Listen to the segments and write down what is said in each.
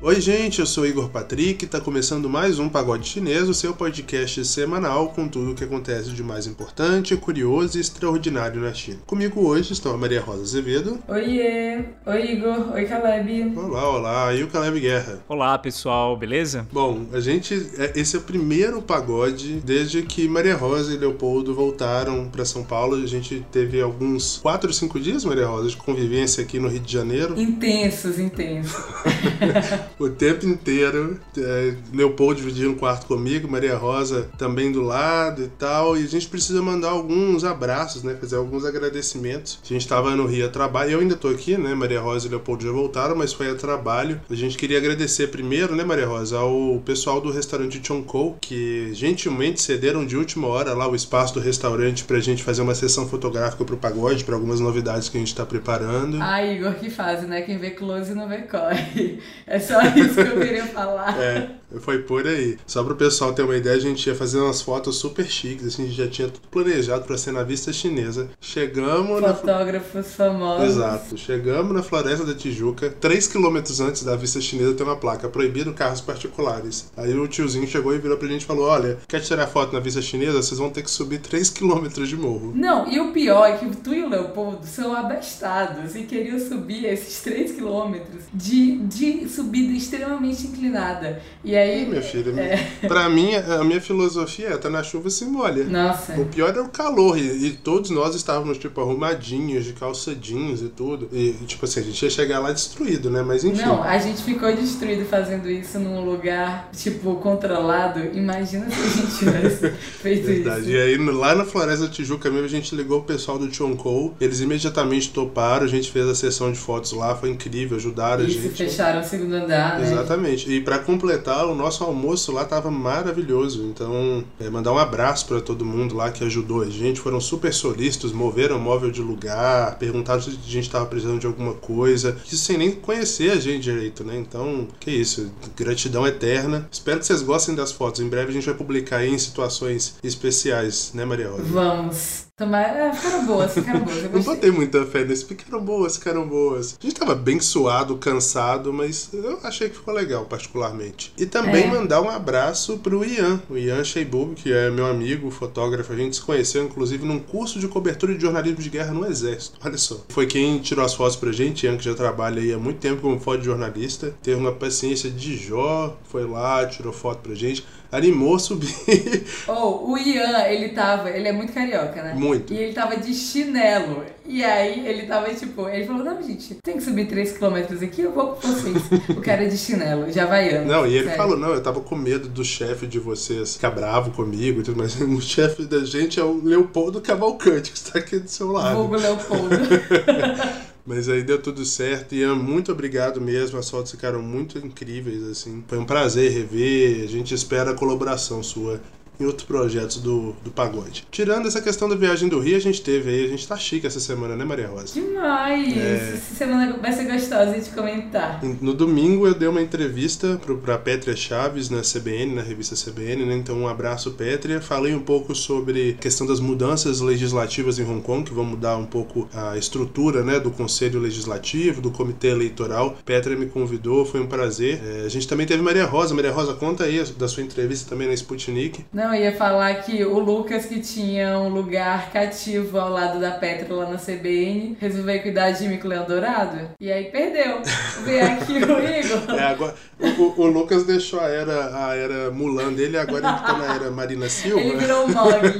Oi, gente, eu sou Igor Patrick e está começando mais um Pagode Chinês, o seu podcast semanal com tudo o que acontece de mais importante, curioso e extraordinário na China. Comigo hoje estão a Maria Rosa Azevedo. Oiê! Oi, Igor. Oi, Caleb. Olá, olá. E o Caleb Guerra. Olá, pessoal, beleza? Bom, a gente. Esse é o primeiro pagode desde que Maria Rosa e Leopoldo voltaram para São Paulo. A gente teve alguns 4 ou 5 dias, Maria Rosa, de convivência aqui no Rio de Janeiro. Intensos, intensos. o tempo inteiro. É, Leopoldo dividindo o quarto comigo, Maria Rosa também do lado e tal. E a gente precisa mandar alguns abraços, né? Fazer alguns agradecimentos. A gente estava no Rio a trabalho. Eu ainda tô aqui, né? Maria Rosa e Leopoldo já voltaram, mas foi a trabalho. A gente queria agradecer primeiro, né, Maria Rosa, ao pessoal do restaurante Chonkou, que gentilmente cederam de última hora lá o espaço do restaurante pra gente fazer uma sessão fotográfica pro pagode, para algumas novidades que a gente tá preparando. Ah, Igor, que fase, né? Quem vê close não vê corre. É só isso que eu queria falar. É, foi por aí. Só pro pessoal ter uma ideia, a gente ia fazer umas fotos super chiques, assim, a gente já tinha tudo planejado para ser na vista chinesa. Chegamos Fotógrafos na... famosos. Exato. Chegamos na Floresta da Tijuca, 3 quilômetros antes da vista chinesa tem uma placa, proibido carros particulares. Aí o tiozinho chegou e virou pra gente e falou, olha, quer tirar foto na vista chinesa? Vocês vão ter que subir 3 quilômetros de morro. Não, e o pior é que tu e o Leopoldo são abestados e queriam subir esses 3 quilômetros de, de subida extremamente inclinada. E aí. minha filha, é... pra mim, a minha filosofia é: tá na chuva se molha. Nossa. O pior é o calor. E, e todos nós estávamos, tipo, arrumadinhos, de calça jeans e tudo. E, tipo assim, a gente ia chegar lá destruído, né? Mas enfim. Não, a gente ficou destruído fazendo isso num lugar, tipo, controlado. Imagina se a gente tivesse feito Verdade. isso. E aí, lá na Floresta da Tijuca mesmo, a gente ligou o pessoal do Chonkou. Eles imediatamente toparam, a gente fez a sessão de fotos lá, foi incrível, ajudaram isso, a gente. fecharam o segundo andar, né? Exatamente. E para completar, o nosso almoço lá tava maravilhoso. Então, é, mandar um abraço para todo mundo lá que ajudou a gente. Foram super solistas, moveram o móvel de lugar, perguntaram se a gente tava precisando de alguma coisa. Isso sem nem conhecer a gente direito, né? Então, que isso. Gratidão eterna. Espero que vocês gostem das fotos. Em breve a gente vai publicar em situações especiais, né, Maria Rosa? Vamos. Tomar, é, ficaram boas, ficaram boas. Eu não botei muita fé nesse, ficaram boas, ficaram boas. A gente tava bem suado, cansado, mas eu achei que ficou legal, particularmente. E também é. mandar um abraço pro Ian, o Ian Sheibub, que é meu amigo, fotógrafo. A gente se conheceu, inclusive, num curso de cobertura de jornalismo de guerra no Exército. Olha só. Foi quem tirou as fotos pra gente, Ian, que já trabalha aí há muito tempo como fotojornalista. Teve uma paciência de Jó, foi lá, tirou foto pra gente animou subir. Oh, o Ian, ele tava, ele é muito carioca, né? Muito. E ele tava de chinelo. E aí ele tava tipo, ele falou: Não, gente, tem que subir 3km aqui, eu vou com vocês. o cara de chinelo, de havaiano. Não, e ele sério. falou: Não, eu tava com medo do chefe de vocês ficar bravo comigo e tudo mais. O chefe da gente é o Leopoldo Cavalcante, que está aqui do seu lado. Vulgo Leopoldo. Mas aí deu tudo certo. E muito obrigado mesmo. As fotos ficaram muito incríveis, assim. Foi um prazer rever. A gente espera a colaboração sua em outros projetos do, do pagode. Tirando essa questão da viagem do Rio, a gente teve aí, a gente tá chique essa semana, né, Maria Rosa? Demais! É... Essa semana vai ser gostosa de comentar. No domingo eu dei uma entrevista pro, pra Pétria Chaves na CBN, na revista CBN, né? Então um abraço, Pétria. Falei um pouco sobre a questão das mudanças legislativas em Hong Kong, que vão mudar um pouco a estrutura, né, do Conselho Legislativo, do Comitê Eleitoral. Pétria me convidou, foi um prazer. É, a gente também teve Maria Rosa. Maria Rosa, conta aí da sua entrevista também na Sputnik. Não, não, ia falar que o Lucas, que tinha um lugar cativo ao lado da Petra lá na CBN, resolveu cuidar de mim com o Leão Dourado. E aí perdeu. Veio aqui o Igor. É, agora, o, o, Lucas deixou a era, a era Mulan dele, agora ele tá na era Marina Silva. Ele virou o Mogli.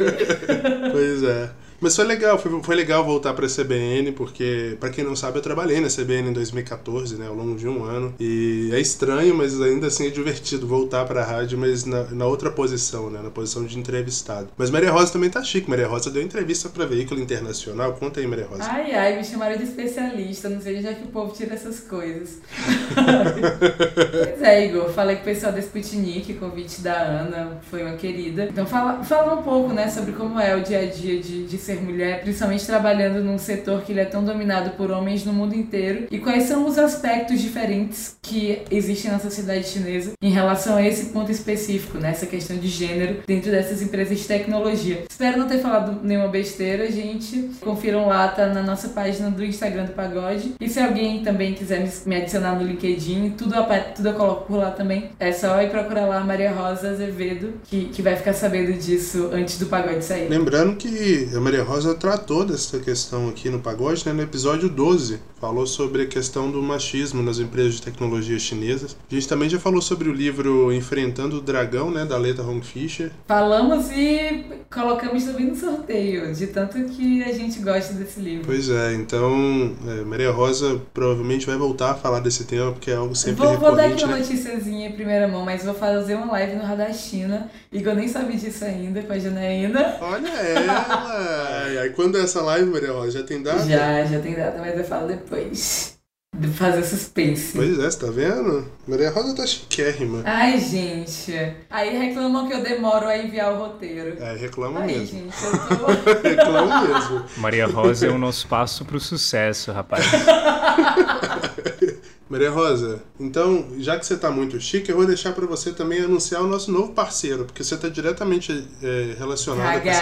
pois é. Mas foi legal, foi, foi legal voltar para a CBN, porque, para quem não sabe, eu trabalhei na CBN em 2014, né, ao longo de um ano. E é estranho, mas ainda assim é divertido voltar para a rádio, mas na, na, outra posição, né, na posição de entrevistado. Mas Maria Rosa também tá chique. Maria Rosa deu entrevista para veículo internacional. Conta aí, Maria Rosa. Ai, ai, me chamaram de especialista. Não sei já que o povo tira essas coisas. pois é, Igor. Falei com o pessoal da Sputnik, convite da Ana, foi uma querida. Então, fala, fala um pouco, né, sobre como é o dia a dia de, de ser mulher, principalmente trabalhando num setor que ele é tão dominado por homens no mundo inteiro e quais são os aspectos diferentes que existem na sociedade chinesa em relação a esse ponto específico, nessa né? questão de gênero dentro dessas empresas de tecnologia. Espero não ter falado nenhuma besteira, gente. Confiram lá, tá na nossa página do Instagram do Pagode. E se alguém também quiser me adicionar no LinkedIn, tudo, tudo eu coloco por lá também. É só ir procurar lá Maria Rosa Azevedo, que, que vai ficar sabendo disso antes do pagode sair. Lembrando que a Maria Rosa tratou dessa questão aqui no pagode, né, no episódio 12. Falou sobre a questão do machismo nas empresas de tecnologia chinesas. A gente também já falou sobre o livro Enfrentando o Dragão, né, da Leta Hong Fischer. Falamos e colocamos também no sorteio, de tanto que a gente gosta desse livro. Pois é, então é, Maria Rosa provavelmente vai voltar a falar desse tema, porque é algo sempre vou, recorrente. Vou dar aqui uma né? noticiazinha em primeira mão, mas vou fazer uma live no Radachina, e eu nem sabia disso ainda, com a Janaína. Olha ela! e aí quando é essa live, Maria Rosa, já tem data? Já, já tem data, mas eu falo depois. De fazer suspense. Pois é, você tá vendo? Maria Rosa tá chiquérrima. Ai, gente. Aí reclamam que eu demoro a enviar o roteiro. É, reclamam Ai, mesmo. gente, eu tô... reclamam mesmo. Maria Rosa é o nosso passo pro sucesso, rapaz. Maria Rosa, então, já que você tá muito chique, eu vou deixar para você também anunciar o nosso novo parceiro, porque você tá diretamente é, relacionado com essa...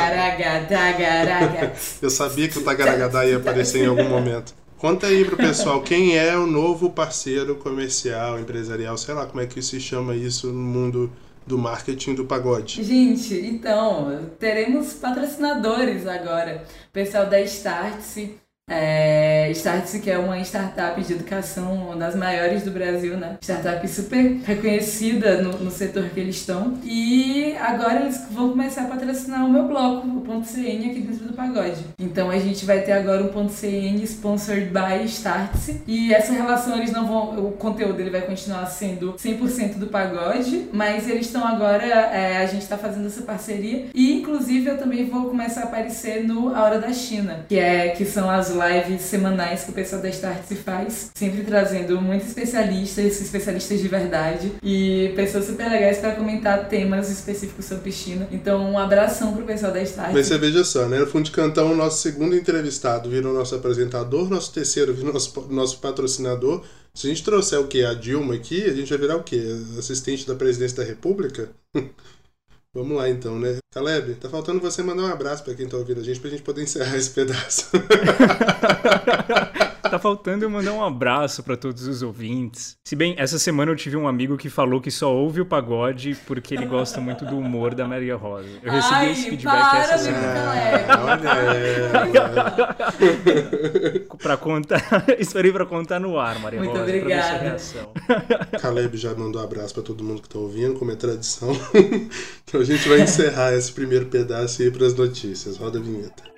Tagaraga. Eu sabia que o Tagaragadá ia aparecer em algum momento. Conta aí pro pessoal quem é o novo parceiro comercial, empresarial, sei lá como é que se chama isso no mundo do marketing do pagode. Gente, então, teremos patrocinadores agora. O pessoal da Startse, é, Startse, que é uma startup de educação, uma das maiores do Brasil, né? Startup super reconhecida no, no setor que eles estão. E agora eles vão começar a patrocinar o meu bloco, o Ponto CN, aqui dentro do Pagode. Então a gente vai ter agora um Ponto CN sponsored by Startse. E essa relação, eles não vão. O conteúdo ele vai continuar sendo 100% do Pagode, mas eles estão agora. É, a gente está fazendo essa parceria. E inclusive eu também vou começar a aparecer no A Hora da China, que, é, que são as lives semanais que o pessoal da Start se faz, sempre trazendo muitos especialistas, especialistas de verdade e pessoas super legais para comentar temas específicos sobre piscina. Então, um abração pro pessoal da Start. Mas você veja só, né? No Fundo de Cantão, o nosso segundo entrevistado virou nosso apresentador, nosso terceiro virou nosso, nosso patrocinador. Se a gente trouxer o que? A Dilma aqui, a gente vai virar o quê? Assistente da presidência da República? Vamos lá então, né? Caleb, tá faltando você mandar um abraço para quem tá ouvindo a gente pra gente poder encerrar esse pedaço. tá faltando eu mandar um abraço para todos os ouvintes. Se bem, essa semana eu tive um amigo que falou que só ouve o pagode porque ele gosta muito do humor da Maria Rosa. Eu recebi Ai, esse feedback para, essa semana. Caleb. Olha ela. pra contar, esperei pra contar no ar, Maria Muito Rosa, sua obrigada. Caleb já mandou um abraço pra todo mundo que tá ouvindo, como é tradição. então a gente vai encerrar esse primeiro pedaço e ir pras notícias. Roda a vinheta.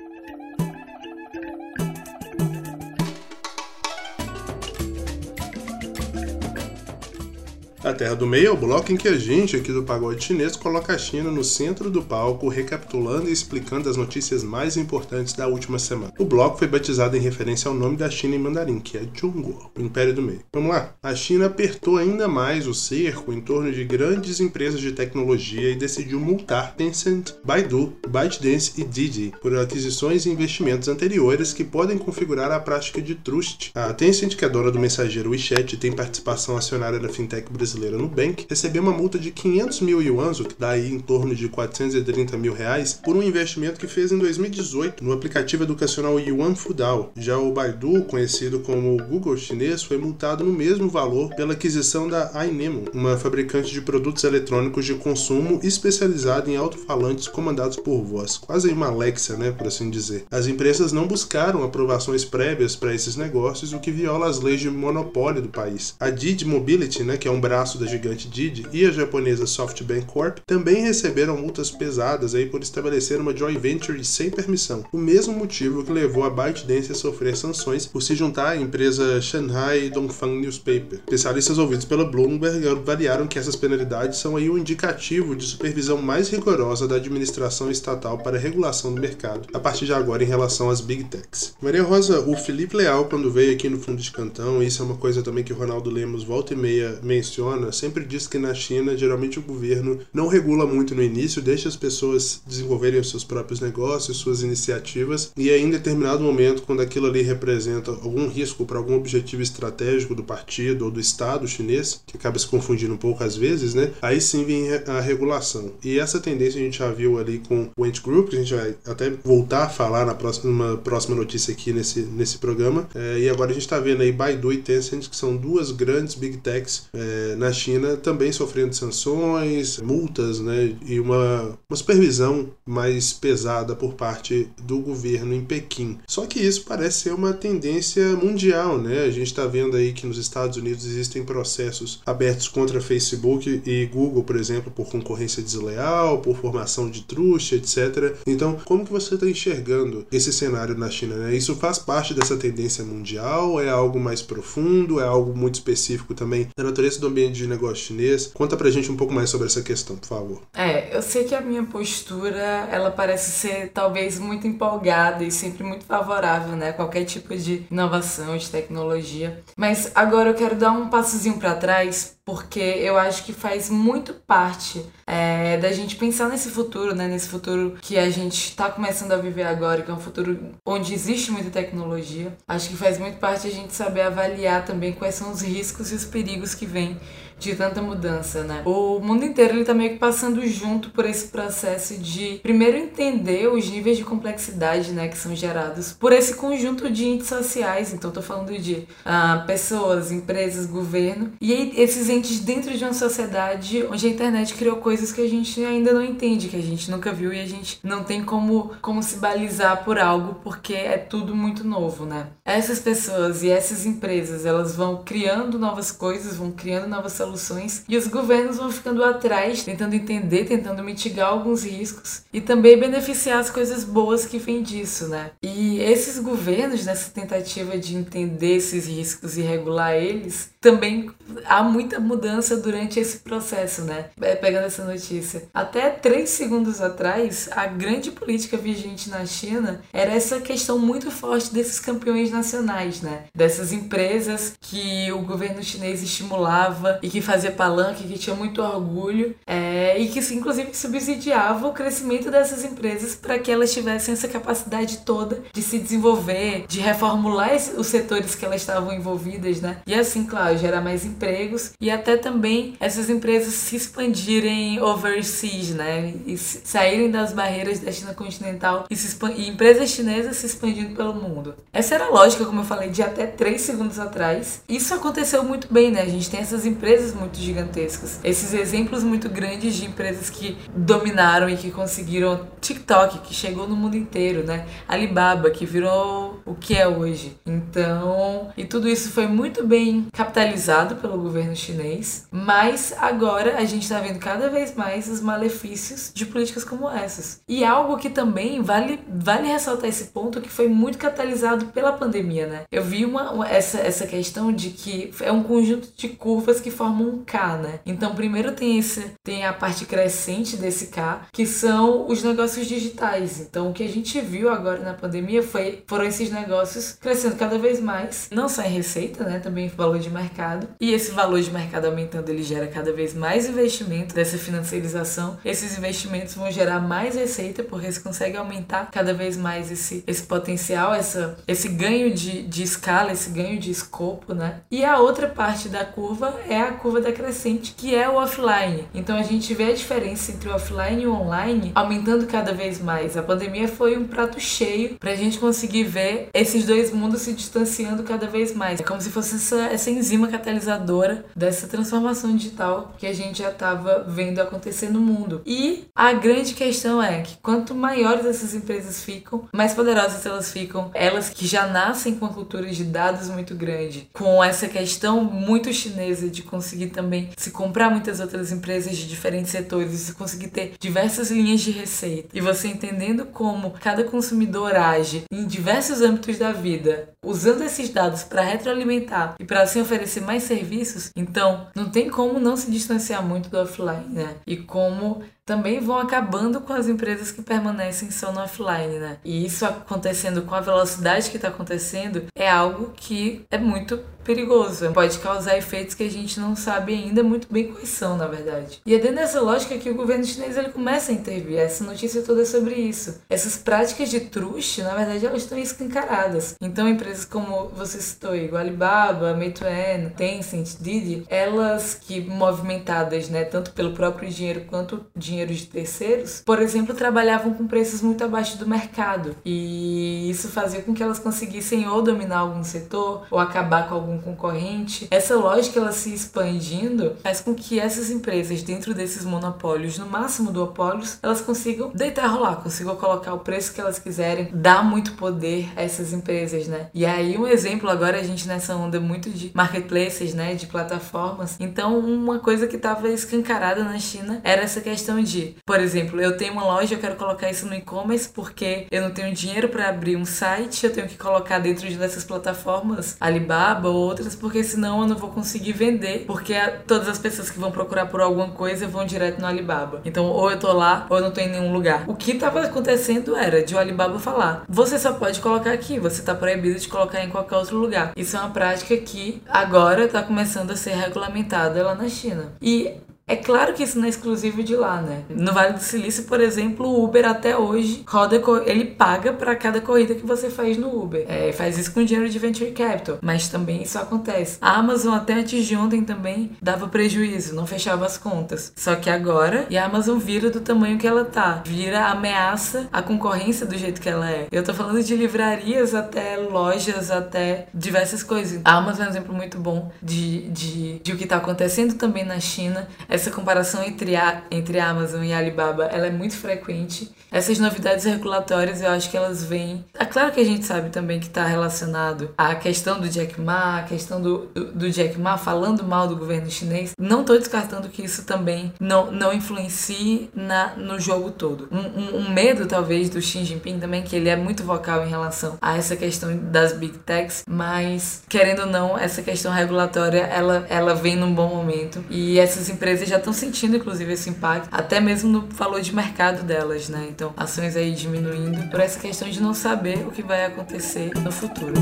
A Terra do Meio é o bloco em que a gente, aqui do Pagode Chinês, coloca a China no centro do palco, recapitulando e explicando as notícias mais importantes da última semana. O bloco foi batizado em referência ao nome da China em mandarim, que é Zhongguo, o Império do Meio. Vamos lá. A China apertou ainda mais o cerco em torno de grandes empresas de tecnologia e decidiu multar Tencent, Baidu, ByteDance e Didi por aquisições e investimentos anteriores que podem configurar a prática de trust. A Tencent, que é dona do mensageiro WeChat tem participação acionária da fintech brasileira Nubank, recebeu uma multa de 500 mil yuans, o que dá aí em torno de 430 mil reais, por um investimento que fez em 2018 no aplicativo educacional Yuan Fudao. Já o Baidu, conhecido como Google chinês, foi multado no mesmo valor pela aquisição da iNemo, uma fabricante de produtos eletrônicos de consumo especializada em alto-falantes comandados por voz, quase uma Alexa, né, por assim dizer. As empresas não buscaram aprovações prévias para esses negócios, o que viola as leis de monopólio do país. A Didi Mobility, né, que é um braço da gigante Didi, e a japonesa SoftBank Corp também receberam multas pesadas aí por estabelecer uma joint venture sem permissão. O mesmo motivo que levou a ByteDance a sofrer sanções por se juntar à empresa Shanghai Dongfang Newspaper. Especialistas ouvidos pela Bloomberg avaliaram que essas penalidades são aí um indicativo de supervisão mais rigorosa da administração estatal para a regulação do mercado, a partir de agora em relação às Big Techs. Maria Rosa, o Felipe Leal, quando veio aqui no Fundo de Cantão, isso é uma coisa também que o Ronaldo Lemos volta e meia menciona, Sempre diz que na China, geralmente o governo não regula muito no início, deixa as pessoas desenvolverem os seus próprios negócios, suas iniciativas, e aí em determinado momento, quando aquilo ali representa algum risco para algum objetivo estratégico do partido ou do Estado chinês, que acaba se confundindo um pouco às vezes, né? Aí sim vem a regulação. E essa tendência a gente já viu ali com o Ant Group, que a gente vai até voltar a falar na próxima, próxima notícia aqui nesse, nesse programa. É, e agora a gente está vendo aí Baidu e Tencent, que são duas grandes big techs é, na China, também sofrendo sanções, multas, né? E uma, uma supervisão mais pesada por parte do governo em Pequim. Só que isso parece ser uma tendência mundial, né? A gente está vendo aí que nos Estados Unidos existem processos abertos contra Facebook e Google, por exemplo, por concorrência desleal, por formação de truxa, etc. Então, como que você está enxergando esse cenário na China? Né? Isso faz parte dessa tendência mundial? É algo mais profundo? É algo muito específico também da natureza do ambiente de negócio chinês? Conta pra gente um pouco mais sobre essa questão, por favor. É, eu sei que a minha postura, ela parece ser talvez muito empolgada e sempre muito favorável, né? Qualquer tipo de inovação, de tecnologia. Mas agora eu quero dar um passozinho para trás porque eu acho que faz muito parte é, da gente pensar nesse futuro, né? Nesse futuro que a gente está começando a viver agora, que é um futuro onde existe muita tecnologia. Acho que faz muito parte a gente saber avaliar também quais são os riscos e os perigos que vêm de tanta mudança, né? O mundo inteiro ele tá meio que passando junto por esse processo de primeiro entender os níveis de complexidade, né, que são gerados por esse conjunto de entes sociais. Então tô falando de uh, pessoas, empresas, governo e esses entes dentro de uma sociedade onde a internet criou coisas que a gente ainda não entende, que a gente nunca viu e a gente não tem como como se balizar por algo porque é tudo muito novo, né? Essas pessoas e essas empresas, elas vão criando novas coisas, vão criando novas soluções soluções e os governos vão ficando atrás, tentando entender, tentando mitigar alguns riscos e também beneficiar as coisas boas que vêm disso, né? E esses governos, nessa tentativa de entender esses riscos e regular eles, também há muita mudança durante esse processo, né? É, pegando essa notícia. Até três segundos atrás, a grande política vigente na China era essa questão muito forte desses campeões nacionais, né? Dessas empresas que o governo chinês estimulava e que fazia palanque, que tinha muito orgulho é, e que inclusive subsidiava o crescimento dessas empresas para que elas tivessem essa capacidade toda de se desenvolver, de reformular os setores que elas estavam envolvidas, né? E assim, claro gerar mais empregos e até também essas empresas se expandirem overseas, né? E saírem das barreiras da China continental e, e empresas chinesas se expandindo pelo mundo. Essa era a lógica, como eu falei, de até 3 segundos atrás. Isso aconteceu muito bem, né? A gente tem essas empresas muito gigantescas, esses exemplos muito grandes de empresas que dominaram e que conseguiram TikTok, que chegou no mundo inteiro, né? Alibaba, que virou o que é hoje. Então, e tudo isso foi muito bem captado capitalizado pelo governo chinês, mas agora a gente está vendo cada vez mais os malefícios de políticas como essas. E algo que também vale, vale ressaltar esse ponto que foi muito catalisado pela pandemia, né? Eu vi uma, uma, essa, essa questão de que é um conjunto de curvas que formam um K, né? Então, primeiro tem, esse, tem a parte crescente desse K, que são os negócios digitais. Então, o que a gente viu agora na pandemia foi, foram esses negócios crescendo cada vez mais, não só em receita, né? Também valor de mercado mercado e esse valor de mercado aumentando, ele gera cada vez mais investimento dessa financiarização. Esses investimentos vão gerar mais receita porque você consegue aumentar cada vez mais esse, esse potencial, essa, esse ganho de, de escala, esse ganho de escopo, né? E a outra parte da curva é a curva decrescente, que é o offline. Então a gente vê a diferença entre o offline e o online aumentando cada vez mais. A pandemia foi um prato cheio para a gente conseguir ver esses dois mundos se distanciando cada vez mais. É como se fosse essa, essa enzima enzima catalisadora dessa transformação digital que a gente já estava vendo acontecer no mundo. E a grande questão é que quanto maiores essas empresas ficam, mais poderosas elas ficam, elas que já nascem com a cultura de dados muito grande, com essa questão muito chinesa de conseguir também se comprar muitas outras empresas de diferentes setores e conseguir ter diversas linhas de receita. E você entendendo como cada consumidor age em diversos âmbitos da vida, usando esses dados para retroalimentar e para assim oferecer oferecer mais serviços, então não tem como não se distanciar muito do offline, né? E como também vão acabando com as empresas que permanecem só no offline, né? E isso acontecendo com a velocidade que está acontecendo é algo que é muito perigoso. Pode causar efeitos que a gente não sabe ainda muito bem quais são, na verdade. E é dentro dessa lógica que o governo chinês ele começa a intervir. Essa notícia toda é sobre isso. Essas práticas de truste, na verdade, elas estão escancaradas. Então, empresas como você citou, igual Alibaba, Meituan, Tencent, Didi, elas que movimentadas, né, tanto pelo próprio dinheiro quanto dinheiro de terceiros, por exemplo, trabalhavam com preços muito abaixo do mercado. E isso fazia com que elas conseguissem ou dominar algum setor ou acabar com algum concorrente. Essa lógica ela se expandindo faz com que essas empresas dentro desses monopólios, no máximo duopólios, elas consigam deitar rolar, consigam colocar o preço que elas quiserem, dar muito poder a essas empresas, né? E aí um exemplo agora a gente nessa onda muito de marketplaces, né, de plataformas. Então, uma coisa que estava escancarada na China era essa questão por exemplo, eu tenho uma loja, eu quero colocar isso no e-commerce porque eu não tenho dinheiro para abrir um site, eu tenho que colocar dentro dessas plataformas Alibaba ou outras, porque senão eu não vou conseguir vender, porque todas as pessoas que vão procurar por alguma coisa vão direto no Alibaba. Então, ou eu tô lá, ou eu não tô em nenhum lugar. O que tava acontecendo era de o Alibaba falar: você só pode colocar aqui, você tá proibido de colocar em qualquer outro lugar. Isso é uma prática que agora tá começando a ser regulamentada lá na China. E é claro que isso não é exclusivo de lá, né? No Vale do Silício, por exemplo, o Uber até hoje roda, ele paga para cada corrida que você faz no Uber. É, faz isso com dinheiro de venture capital, mas também isso acontece. A Amazon até antes de ontem também dava prejuízo, não fechava as contas. Só que agora, e a Amazon vira do tamanho que ela tá, vira ameaça à concorrência do jeito que ela é. Eu tô falando de livrarias até lojas, até diversas coisas. A Amazon é um exemplo muito bom de, de, de o que tá acontecendo também na China. É essa comparação entre a, entre a Amazon e a Alibaba, ela é muito frequente. Essas novidades regulatórias, eu acho que elas vêm... É claro que a gente sabe também que está relacionado à questão do Jack Ma, a questão do, do, Jack Ma falando mal do governo chinês. Não estou descartando que isso também não, não influencie na, no jogo todo. Um, um, um medo, talvez, do Xi Jinping também, que ele é muito vocal em relação a essa questão das Big Techs, mas, querendo ou não, essa questão regulatória, ela, ela vem num bom momento. E essas empresas já estão sentindo, inclusive, esse impacto, até mesmo no valor de mercado delas, né? Então, ações aí diminuindo por essa questão de não saber o que vai acontecer no futuro.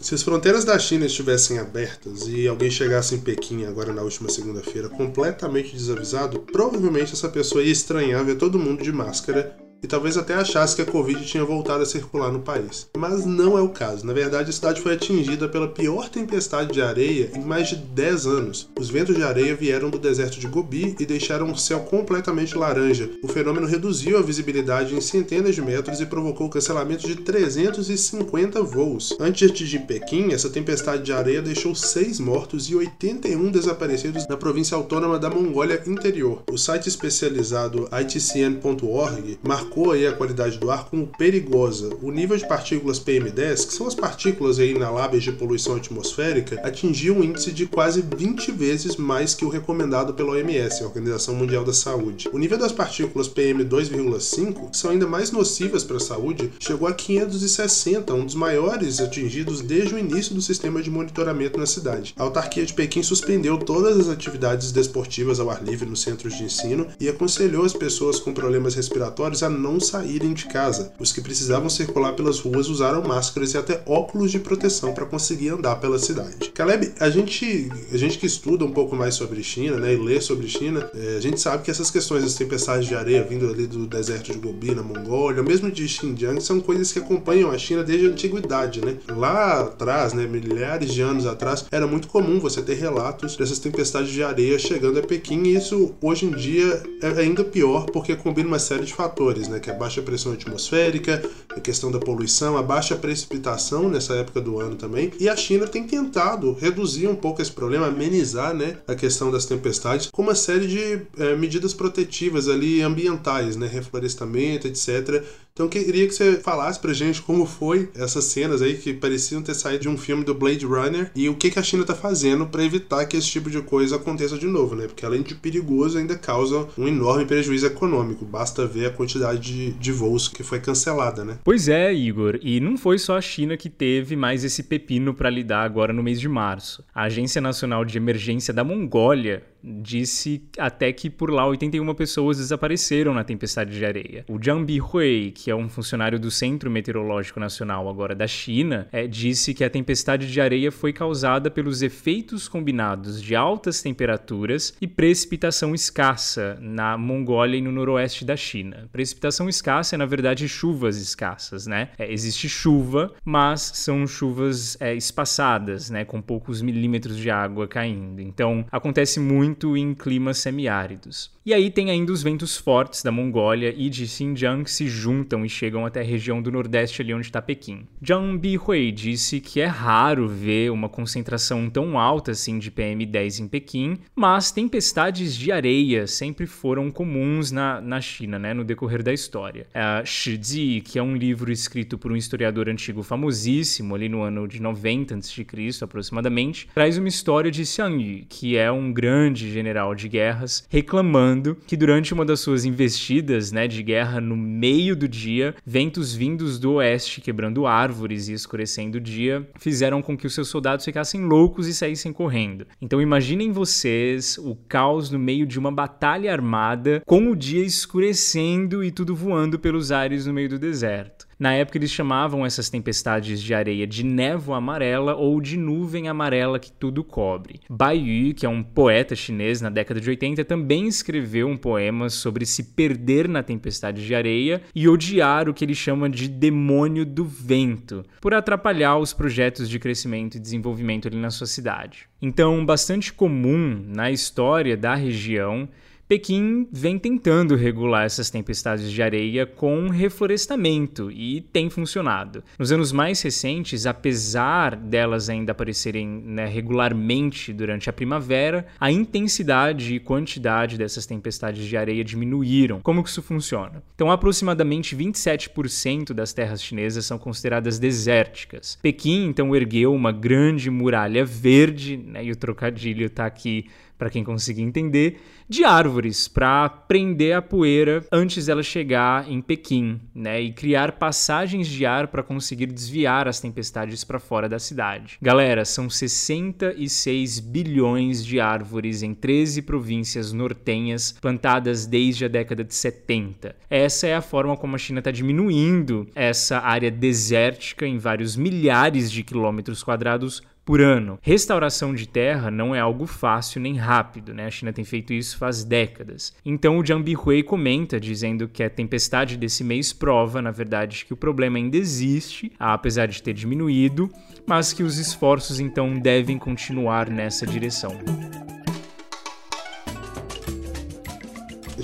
Se as fronteiras da China estivessem abertas e alguém chegasse em Pequim agora na última segunda-feira completamente desavisado, provavelmente essa pessoa ia estranhar ver todo mundo de máscara e talvez até achasse que a Covid tinha voltado a circular no país. Mas não é o caso. Na verdade, a cidade foi atingida pela pior tempestade de areia em mais de 10 anos. Os ventos de areia vieram do deserto de Gobi e deixaram o céu completamente laranja. O fenômeno reduziu a visibilidade em centenas de metros e provocou o cancelamento de 350 voos. Antes de atingir Pequim, essa tempestade de areia deixou 6 mortos e 81 desaparecidos na província autônoma da Mongólia Interior. O site especializado itcn.org marcou marcou aí a qualidade do ar como perigosa. O nível de partículas PM10, que são as partículas aí inaláveis de poluição atmosférica, atingiu um índice de quase 20 vezes mais que o recomendado pela OMS, a Organização Mundial da Saúde. O nível das partículas PM2,5, que são ainda mais nocivas para a saúde, chegou a 560, um dos maiores atingidos desde o início do sistema de monitoramento na cidade. A autarquia de Pequim suspendeu todas as atividades desportivas ao ar livre nos centros de ensino e aconselhou as pessoas com problemas respiratórios a não saírem de casa. Os que precisavam circular pelas ruas usaram máscaras e até óculos de proteção para conseguir andar pela cidade. Caleb, a gente, a gente que estuda um pouco mais sobre China, né, e lê sobre China, é, a gente sabe que essas questões das tempestades de areia vindo ali do deserto de Gobi, na Mongólia, mesmo de Xinjiang, são coisas que acompanham a China desde a antiguidade, né? Lá atrás, né, milhares de anos atrás, era muito comum você ter relatos dessas tempestades de areia chegando a Pequim, e isso hoje em dia é ainda pior porque combina uma série de fatores, né, que é a baixa pressão atmosférica, a questão da poluição, a baixa precipitação nessa época do ano também. E a China tem tentado reduzir um pouco esse problema, amenizar né, a questão das tempestades com uma série de é, medidas protetivas ali ambientais, né, reflorestamento, etc. Então eu queria que você falasse pra gente como foi essas cenas aí que pareciam ter saído de um filme do Blade Runner e o que, a China tá fazendo para evitar que esse tipo de coisa aconteça de novo, né? Porque além de perigoso, ainda causa um enorme prejuízo econômico. Basta ver a quantidade de, de voos que foi cancelada, né? Pois é, Igor, e não foi só a China que teve mais esse pepino para lidar agora no mês de março. A Agência Nacional de Emergência da Mongólia disse até que por lá 81 pessoas desapareceram na tempestade de areia. O Jiang Bihui, que é um funcionário do Centro Meteorológico Nacional agora da China, é, disse que a tempestade de areia foi causada pelos efeitos combinados de altas temperaturas e precipitação escassa na Mongólia e no noroeste da China. Precipitação escassa é, na verdade, chuvas escassas, né? É, existe chuva, mas são chuvas é, espaçadas, né? Com poucos milímetros de água caindo. Então, acontece muito muito em climas semiáridos. E aí tem ainda os ventos fortes da Mongólia e de Xinjiang que se juntam e chegam até a região do nordeste ali onde está Pequim. Zhang Bihui disse que é raro ver uma concentração tão alta assim de PM10 em Pequim, mas tempestades de areia sempre foram comuns na, na China, né, no decorrer da história. A Shiji, que é um livro escrito por um historiador antigo famosíssimo ali no ano de 90 a.C., aproximadamente, traz uma história de Xiang Yu, que é um grande general de guerras, reclamando que durante uma das suas investidas né, de guerra no meio do dia, ventos vindos do oeste quebrando árvores e escurecendo o dia fizeram com que os seus soldados ficassem loucos e saíssem correndo. Então imaginem vocês o caos no meio de uma batalha armada com o dia escurecendo e tudo voando pelos ares no meio do deserto. Na época eles chamavam essas tempestades de areia de névoa amarela ou de nuvem amarela que tudo cobre. Bai Yu, que é um poeta chinês na década de 80, também escreveu um poema sobre se perder na tempestade de areia e odiar o que ele chama de demônio do vento, por atrapalhar os projetos de crescimento e desenvolvimento ali na sua cidade. Então, bastante comum na história da região Pequim vem tentando regular essas tempestades de areia com reflorestamento e tem funcionado. Nos anos mais recentes, apesar delas ainda aparecerem né, regularmente durante a primavera, a intensidade e quantidade dessas tempestades de areia diminuíram. Como que isso funciona? Então, aproximadamente 27% das terras chinesas são consideradas desérticas. Pequim então ergueu uma grande muralha verde, né, e o trocadilho está aqui para quem conseguir entender, de árvores para prender a poeira antes dela chegar em Pequim, né, e criar passagens de ar para conseguir desviar as tempestades para fora da cidade. Galera, são 66 bilhões de árvores em 13 províncias nortenhas plantadas desde a década de 70. Essa é a forma como a China está diminuindo essa área desértica em vários milhares de quilômetros quadrados por ano. Restauração de terra não é algo fácil nem rápido, né? A China tem feito isso faz décadas. Então o Jiang Bihui comenta dizendo que a tempestade desse mês prova, na verdade, que o problema ainda existe, apesar de ter diminuído, mas que os esforços então devem continuar nessa direção.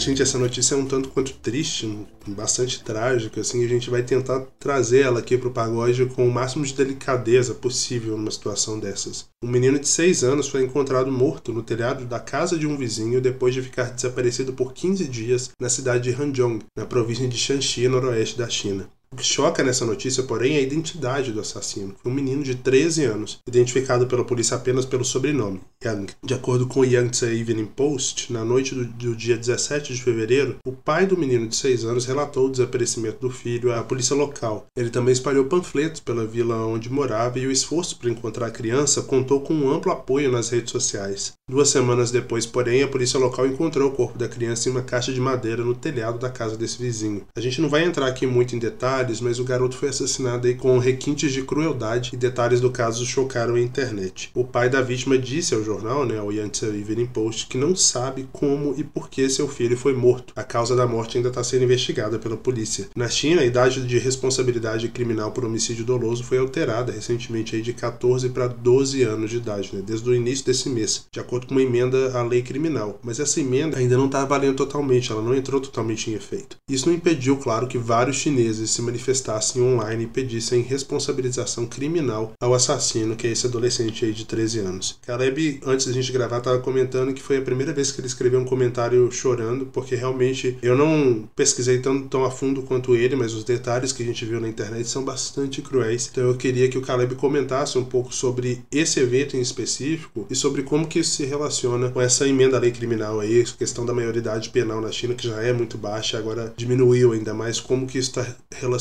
Gente, essa notícia é um tanto quanto triste, bastante trágica, assim, a gente vai tentar trazer ela aqui pro pagode com o máximo de delicadeza possível numa situação dessas. Um menino de 6 anos foi encontrado morto no telhado da casa de um vizinho depois de ficar desaparecido por 15 dias na cidade de Hanzhong, na província de Shanxi, noroeste da China. O que choca nessa notícia, porém, é a identidade do assassino. Um menino de 13 anos, identificado pela polícia apenas pelo sobrenome, Yang. De acordo com o Yangtze Evening Post, na noite do, do, dia 17 de fevereiro, o pai do menino de 6 anos relatou o desaparecimento do filho à polícia local. Ele também espalhou panfletos pela vila onde morava e o esforço para encontrar a criança contou com um amplo apoio nas redes sociais. Duas semanas depois, porém, a polícia local encontrou o corpo da criança em uma caixa de madeira no telhado da casa desse vizinho. A gente não vai entrar aqui muito em detalhes, mas o garoto foi assassinado aí com requintes de crueldade e detalhes do caso chocaram a internet. O pai da vítima disse ao jornal, né, ao Yangtze Evening Post, que não sabe como e por que seu filho foi morto. A causa da morte ainda está sendo investigada pela polícia. Na China, a idade de responsabilidade criminal por homicídio doloso foi alterada recentemente aí de 14 para 12 anos de idade, né, desde o início desse mês, de acordo com uma emenda à lei criminal. Mas essa emenda ainda não está valendo totalmente, ela não entrou totalmente em efeito. Isso não impediu, claro, que vários chineses se manifestassem online e pedissem responsabilização criminal ao assassino, que é esse adolescente aí de 13 anos. Caleb, antes da gente gravar, estava comentando que foi a primeira vez que ele escreveu um comentário chorando, porque realmente eu não pesquisei tão, tão a fundo quanto ele, mas os detalhes que a gente viu na internet são bastante cruéis. Então eu queria que o Caleb comentasse um pouco sobre esse evento em específico e sobre como que isso se relaciona com essa emenda à lei criminal aí, questão da maioridade penal na China, que já é muito baixa, agora diminuiu ainda mais, como que isso está relacionado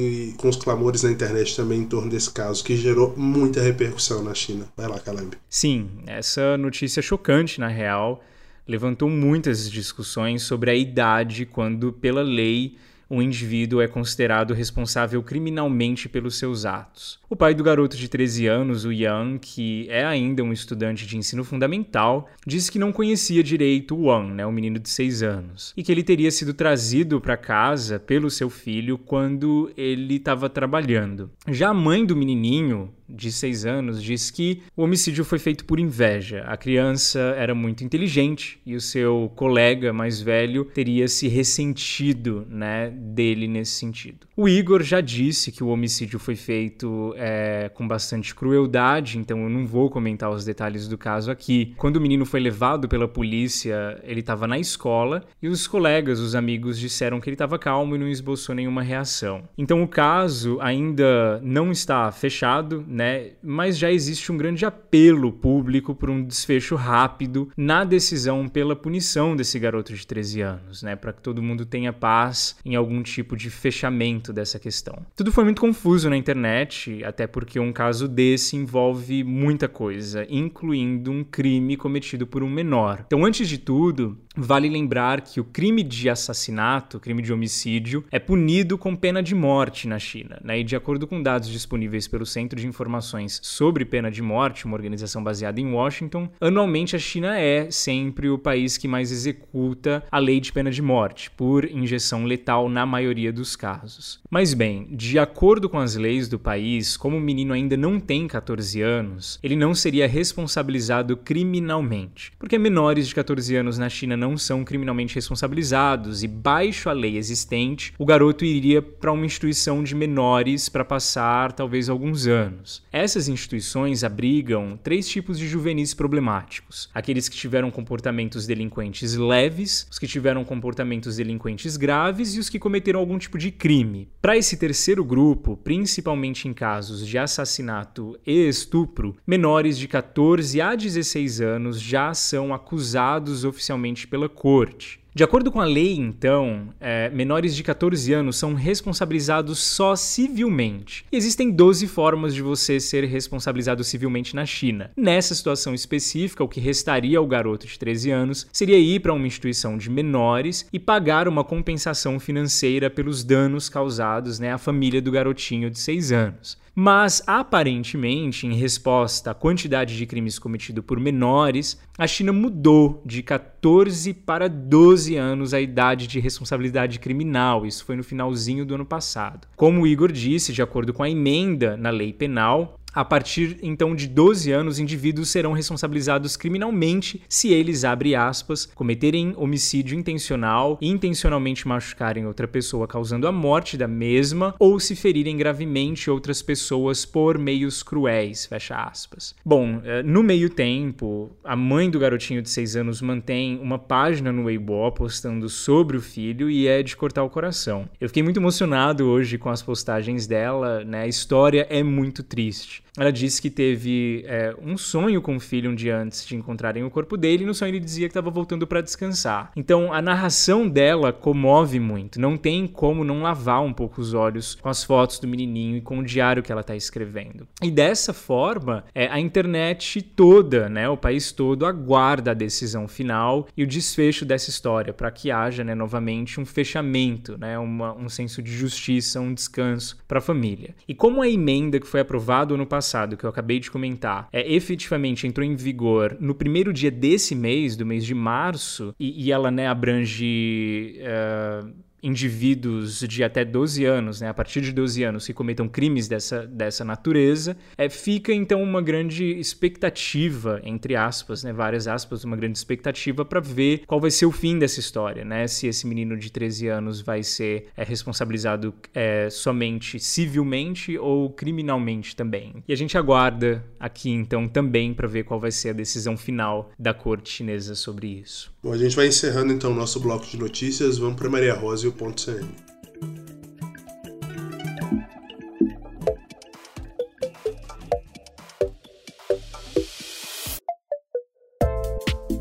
e com os clamores na internet também em torno desse caso, que gerou muita repercussão na China. Vai lá, Caleb. Sim, essa notícia chocante, na real, levantou muitas discussões sobre a idade quando, pela lei, um indivíduo é considerado responsável criminalmente pelos seus atos. O pai do garoto de 13 anos, o Yang, que é ainda um estudante de ensino fundamental, disse que não conhecia direito o Wang, né, o menino de 6 anos, e que ele teria sido trazido para casa pelo seu filho quando ele estava trabalhando. Já a mãe do menininho, de 6 anos, diz que o homicídio foi feito por inveja. A criança era muito inteligente e o seu colega mais velho teria se ressentido né, dele nesse sentido. O Igor já disse que o homicídio foi feito é, com bastante crueldade, então eu não vou comentar os detalhes do caso aqui. Quando o menino foi levado pela polícia, ele estava na escola e os colegas, os amigos, disseram que ele estava calmo e não esboçou nenhuma reação. Então o caso ainda não está fechado né? Mas já existe um grande apelo público por um desfecho rápido na decisão pela punição desse garoto de 13 anos, né? Para que todo mundo tenha paz em algum tipo de fechamento dessa questão. Tudo foi muito confuso na internet, até porque um caso desse envolve muita coisa, incluindo um crime cometido por um menor. Então, antes de tudo, vale lembrar que o crime de assassinato, crime de homicídio, é punido com pena de morte na China, né? E de acordo com dados disponíveis pelo Centro de informações sobre pena de morte, uma organização baseada em Washington, anualmente a China é sempre o país que mais executa a lei de pena de morte, por injeção letal na maioria dos casos. Mas bem, de acordo com as leis do país, como o menino ainda não tem 14 anos, ele não seria responsabilizado criminalmente, porque menores de 14 anos na China não são criminalmente responsabilizados e, baixo a lei existente, o garoto iria para uma instituição de menores para passar talvez alguns anos. Essas instituições abrigam três tipos de juvenis problemáticos: aqueles que tiveram comportamentos delinquentes leves, os que tiveram comportamentos delinquentes graves e os que cometeram algum tipo de crime. Para esse terceiro grupo, principalmente em casos de assassinato e estupro, menores de 14 a 16 anos já são acusados oficialmente pela corte. De acordo com a lei, então, é, menores de 14 anos são responsabilizados só civilmente. E existem 12 formas de você ser responsabilizado civilmente na China. Nessa situação específica, o que restaria ao garoto de 13 anos seria ir para uma instituição de menores e pagar uma compensação financeira pelos danos causados né, à família do garotinho de 6 anos. Mas, aparentemente, em resposta à quantidade de crimes cometidos por menores, a China mudou de 14 para 12 anos a idade de responsabilidade criminal. Isso foi no finalzinho do ano passado. Como o Igor disse, de acordo com a emenda na lei penal, a partir então de 12 anos, indivíduos serão responsabilizados criminalmente se eles, abre aspas, cometerem homicídio intencional intencionalmente machucarem outra pessoa causando a morte da mesma ou se ferirem gravemente outras pessoas por meios cruéis, fecha aspas. Bom, eh, no meio tempo, a mãe do garotinho de 6 anos mantém uma página no Weibo postando sobre o filho e é de cortar o coração. Eu fiquei muito emocionado hoje com as postagens dela, né? A história é muito triste. Ela disse que teve é, um sonho com o filho um dia antes de encontrarem o corpo dele, e no sonho ele dizia que estava voltando para descansar. Então a narração dela comove muito. Não tem como não lavar um pouco os olhos com as fotos do menininho e com o diário que ela está escrevendo. E dessa forma, é, a internet toda, né, o país todo, aguarda a decisão final e o desfecho dessa história para que haja né, novamente um fechamento, né, uma, um senso de justiça, um descanso para a família. E como a emenda que foi aprovada no passado passado, que eu acabei de comentar, é efetivamente entrou em vigor no primeiro dia desse mês, do mês de março, e, e ela né, abrange. Uh, indivíduos de até 12 anos, né, a partir de 12 anos, que cometam crimes dessa, dessa natureza, é, fica então uma grande expectativa, entre aspas, né, várias aspas, uma grande expectativa para ver qual vai ser o fim dessa história, né, se esse menino de 13 anos vai ser é, responsabilizado é, somente civilmente ou criminalmente também. E a gente aguarda aqui então também para ver qual vai ser a decisão final da corte chinesa sobre isso. Bom, a gente vai encerrando então o nosso bloco de notícias, vamos para Maria Rosa e o ponto CN.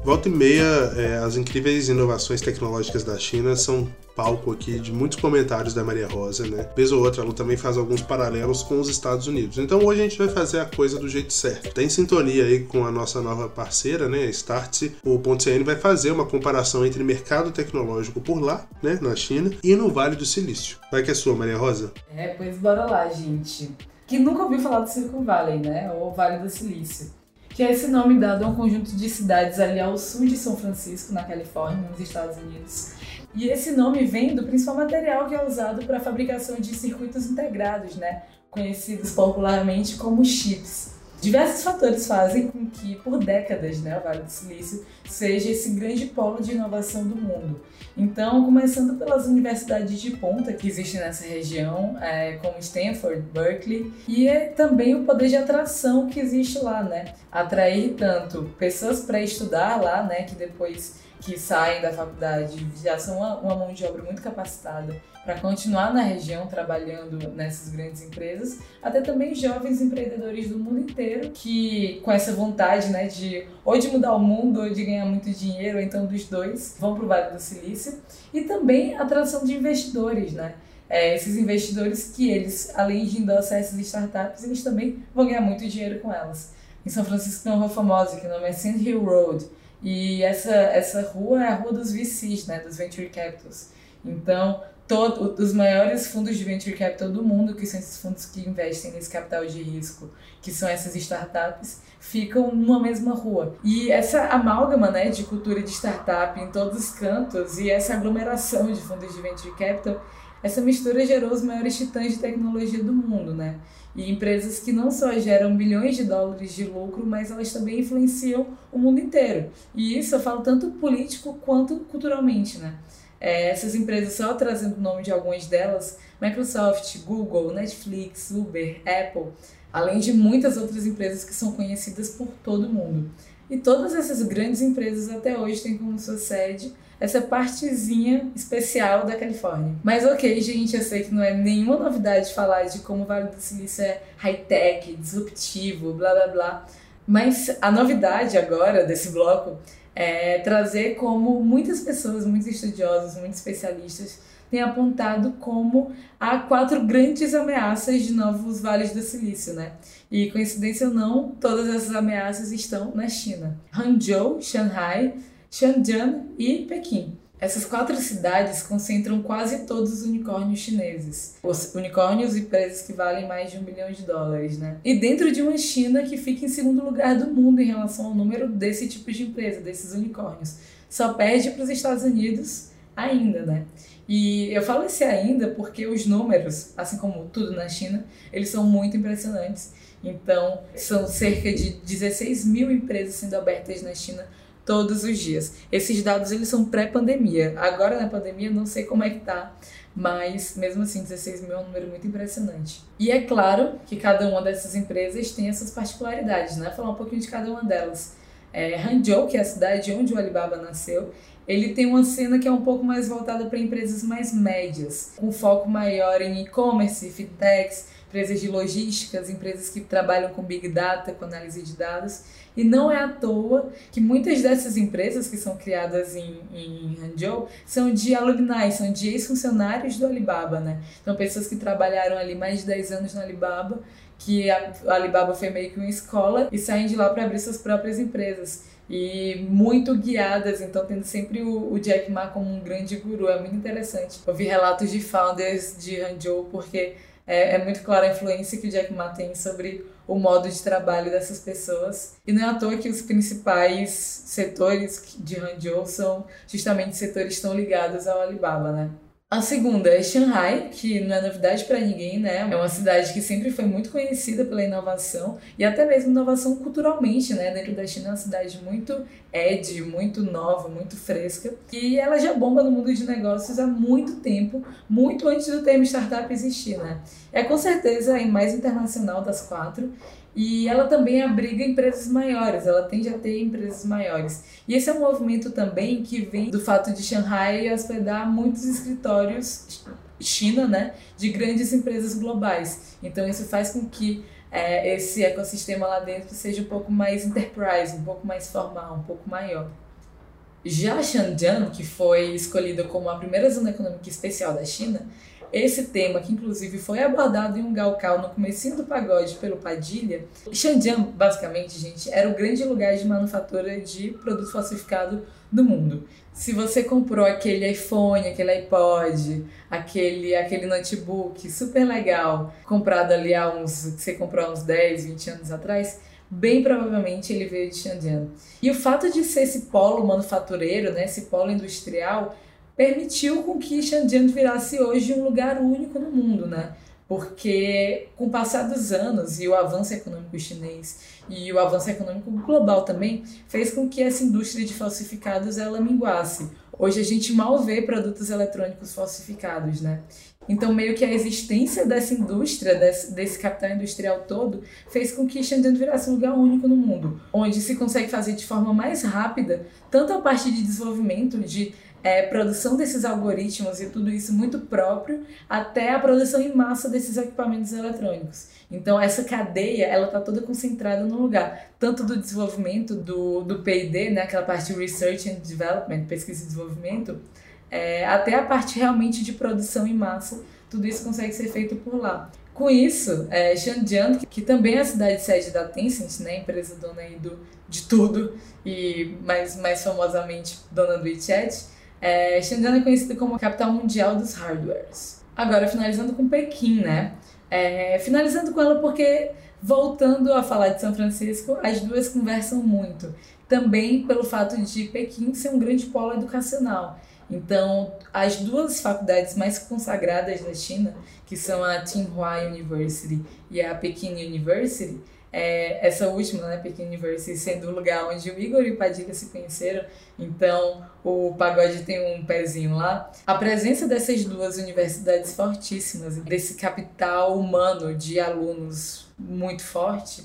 Volta e meia, é, as incríveis inovações tecnológicas da China são palco aqui de muitos comentários da Maria Rosa, né? Vez ou outra, ela também faz alguns paralelos com os Estados Unidos. Então hoje a gente vai fazer a coisa do jeito certo. Tem sintonia aí com a nossa nova parceira, né? Startse. O CN vai fazer uma comparação entre mercado tecnológico por lá, né? Na China, e no Vale do Silício. Vai que é sua, Maria Rosa? É, pois bora lá, gente. Que nunca ouviu falar do Silicon Valley, né? Ou Vale do Silício que é esse nome dado a um conjunto de cidades ali ao sul de São Francisco, na Califórnia, nos Estados Unidos. E esse nome vem do principal material que é usado para a fabricação de circuitos integrados, né? conhecidos popularmente como chips. Diversos fatores fazem com que, por décadas, né, o Vale do Silício seja esse grande polo de inovação do mundo. Então, começando pelas universidades de ponta que existem nessa região, é, como Stanford, Berkeley, e é também o poder de atração que existe lá, né? Atrair tanto pessoas para estudar lá, né, que depois que saem da faculdade já são uma, uma mão de obra muito capacitada para continuar na região trabalhando nessas grandes empresas, até também jovens empreendedores do mundo inteiro que com essa vontade, né, de ou de mudar o mundo ou de ganhar muito dinheiro, ou então dos dois, vão para o Vale do Silício e também a atração de investidores, né? É, esses investidores que eles, além de endossar essas startups, eles também vão ganhar muito dinheiro com elas. Em São Francisco tem uma rua famosa que o nome é Sand Hill Road, e essa, essa rua é a rua dos VCs, né, dos Venture Capitals. Então, todo, os maiores fundos de Venture Capital do mundo, que são esses fundos que investem nesse capital de risco, que são essas startups, ficam numa mesma rua. E essa amálgama né, de cultura de startup em todos os cantos e essa aglomeração de fundos de Venture Capital, essa mistura gerou os maiores titãs de tecnologia do mundo, né? E empresas que não só geram bilhões de dólares de lucro, mas elas também influenciam o mundo inteiro. E isso eu falo tanto político quanto culturalmente, né? É, essas empresas, só trazendo o nome de algumas delas, Microsoft, Google, Netflix, Uber, Apple, além de muitas outras empresas que são conhecidas por todo mundo. E todas essas grandes empresas até hoje têm como sua sede essa partezinha especial da Califórnia. Mas ok, gente, eu sei que não é nenhuma novidade falar de como o Vale do Silício é high-tech, disruptivo, blá blá blá. Mas a novidade agora desse bloco é trazer como muitas pessoas, muitos estudiosos, muitos especialistas têm apontado como há quatro grandes ameaças de novos vales do silício, né? E coincidência ou não, todas essas ameaças estão na China. Hangzhou, Shanghai, Shenzhen e Pequim. Essas quatro cidades concentram quase todos os unicórnios chineses. Os unicórnios e empresas que valem mais de um bilhão de dólares, né? E dentro de uma China que fica em segundo lugar do mundo em relação ao número desse tipo de empresa, desses unicórnios. Só perde para os Estados Unidos ainda, né? E eu falo esse ainda porque os números, assim como tudo na China, eles são muito impressionantes. Então, são cerca de 16 mil empresas sendo abertas na China todos os dias. Esses dados eles são pré-pandemia. Agora na pandemia não sei como é que tá, mas mesmo assim 16 mil é um número muito impressionante. E é claro que cada uma dessas empresas tem essas particularidades, né? Falar um pouquinho de cada uma delas. É, Hangzhou, que é a cidade onde o Alibaba nasceu, ele tem uma cena que é um pouco mais voltada para empresas mais médias, com foco maior em e-commerce, fintechs, empresas de logísticas, empresas que trabalham com big data, com análise de dados. E não é à toa que muitas dessas empresas que são criadas em, em Hangzhou são de alumni, são de ex-funcionários do Alibaba, né? Então, pessoas que trabalharam ali mais de 10 anos no Alibaba, que a, Alibaba foi meio que uma escola, e saem de lá para abrir suas próprias empresas. E muito guiadas, então tendo sempre o, o Jack Ma como um grande guru. É muito interessante ouvir relatos de founders de Hangzhou, porque é, é muito clara a influência que o Jack Ma tem sobre o modo de trabalho dessas pessoas. E não é à toa que os principais setores de Hangzhou são justamente setores tão ligados ao Alibaba, né? A segunda é Shanghai, que não é novidade para ninguém, né? É uma cidade que sempre foi muito conhecida pela inovação e até mesmo inovação culturalmente, né? Dentro da China é uma cidade muito ed, muito nova, muito fresca. E ela já bomba no mundo de negócios há muito tempo, muito antes do termo startup existir, né? É com certeza a mais internacional das quatro e ela também abriga empresas maiores, ela tende a ter empresas maiores. E esse é um movimento também que vem do fato de Shanghai hospedar muitos escritórios China, né, de grandes empresas globais. Então isso faz com que é, esse ecossistema lá dentro seja um pouco mais enterprise, um pouco mais formal, um pouco maior. Já Shenzhen, que foi escolhida como a primeira zona econômica especial da China, esse tema, que inclusive foi abordado em um galcal no começo do pagode pelo Padilha, Xanjiang, basicamente, gente, era o grande lugar de manufatura de produto falsificado do mundo. Se você comprou aquele iPhone, aquele iPod, aquele, aquele notebook super legal, comprado ali há uns, você comprou há uns 10, 20 anos atrás, bem provavelmente ele veio de Xanjiang. E o fato de ser esse polo manufatureiro, né, esse polo industrial, permitiu com que Xanjiang virasse hoje um lugar único no mundo, né? Porque com o passar dos anos e o avanço econômico chinês e o avanço econômico global também fez com que essa indústria de falsificados ela minguasse. Hoje a gente mal vê produtos eletrônicos falsificados, né? Então, meio que a existência dessa indústria, desse, desse capital industrial todo, fez com que Shenzhen virasse um lugar único no mundo, onde se consegue fazer de forma mais rápida tanto a parte de desenvolvimento de é, produção desses algoritmos e tudo isso muito próprio, até a produção em massa desses equipamentos eletrônicos. Então, essa cadeia, ela está toda concentrada num lugar, tanto do desenvolvimento do, do P&D, né, aquela parte de Research and Development, pesquisa e desenvolvimento, é, até a parte realmente de produção em massa, tudo isso consegue ser feito por lá. Com isso, é, que também é a cidade sede da Tencent, né, empresa dona aí do, de tudo, e mais, mais famosamente dona do WeChat, é, Shenzhen é conhecida como a capital mundial dos hardwares. Agora, finalizando com Pequim, né? É, finalizando com ela porque, voltando a falar de São Francisco, as duas conversam muito. Também pelo fato de Pequim ser um grande polo educacional. Então, as duas faculdades mais consagradas da China, que são a Tsinghua University e a Peking University, é, essa última, né, Peking University, sendo o lugar onde o Igor e o Padilha se conheceram, então o pagode tem um pezinho lá. A presença dessas duas universidades fortíssimas, desse capital humano de alunos muito forte,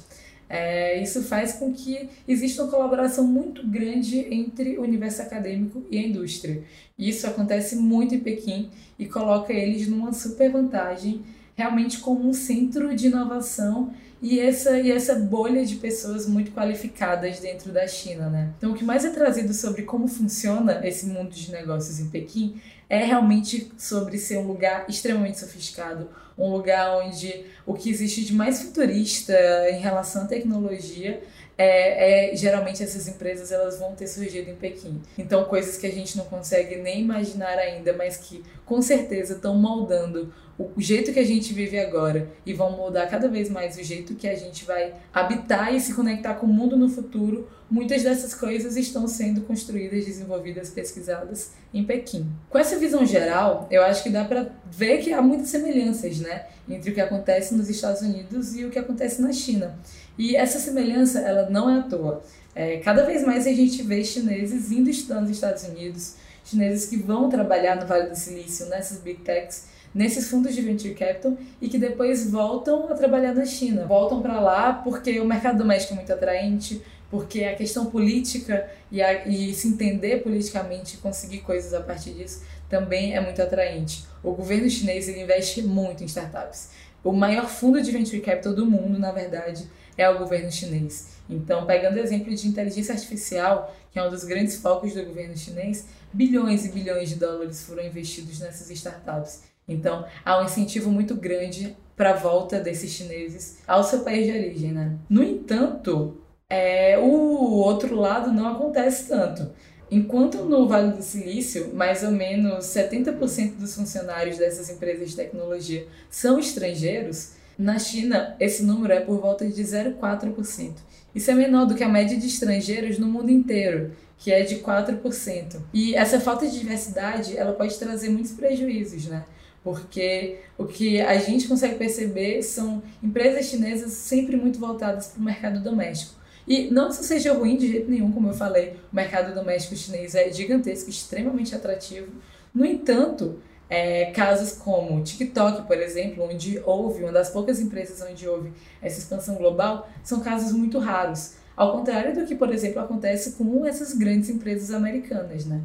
é, isso faz com que exista uma colaboração muito grande entre o universo acadêmico e a indústria. Isso acontece muito em Pequim e coloca eles numa super vantagem, realmente como um centro de inovação e essa, e essa bolha de pessoas muito qualificadas dentro da China, né? Então, o que mais é trazido sobre como funciona esse mundo de negócios em Pequim é realmente sobre ser um lugar extremamente sofisticado, um lugar onde o que existe de mais futurista em relação à tecnologia é, é, geralmente essas empresas elas vão ter surgido em Pequim. Então coisas que a gente não consegue nem imaginar ainda, mas que com certeza estão moldando o jeito que a gente vive agora e vão moldar cada vez mais o jeito que a gente vai habitar e se conectar com o mundo no futuro, muitas dessas coisas estão sendo construídas, desenvolvidas, pesquisadas em Pequim. Com essa visão geral, eu acho que dá para ver que há muitas semelhanças, né, entre o que acontece nos Estados Unidos e o que acontece na China. E essa semelhança, ela não é à toa. É, cada vez mais a gente vê chineses indo estudar nos Estados Unidos, chineses que vão trabalhar no Vale do Silício, nessas big techs, nesses fundos de venture capital e que depois voltam a trabalhar na China. Voltam para lá porque o mercado doméstico é muito atraente, porque a questão política e, a, e se entender politicamente e conseguir coisas a partir disso também é muito atraente. O governo chinês ele investe muito em startups. O maior fundo de venture capital do mundo, na verdade, é o governo chinês. Então, pegando o exemplo de inteligência artificial, que é um dos grandes focos do governo chinês, bilhões e bilhões de dólares foram investidos nessas startups. Então, há um incentivo muito grande para a volta desses chineses ao seu país de origem, né? No entanto, é, o outro lado não acontece tanto. Enquanto no Vale do Silício, mais ou menos 70% dos funcionários dessas empresas de tecnologia são estrangeiros, na China esse número é por volta de 0,4%. Isso é menor do que a média de estrangeiros no mundo inteiro, que é de 4%. E essa falta de diversidade, ela pode trazer muitos prejuízos, né? Porque o que a gente consegue perceber são empresas chinesas sempre muito voltadas para o mercado doméstico. E não que isso seja ruim de jeito nenhum, como eu falei, o mercado doméstico chinês é gigantesco, extremamente atrativo. No entanto, é, casos como o TikTok, por exemplo, onde houve, uma das poucas empresas onde houve essa expansão global, são casos muito raros. Ao contrário do que, por exemplo, acontece com essas grandes empresas americanas, né?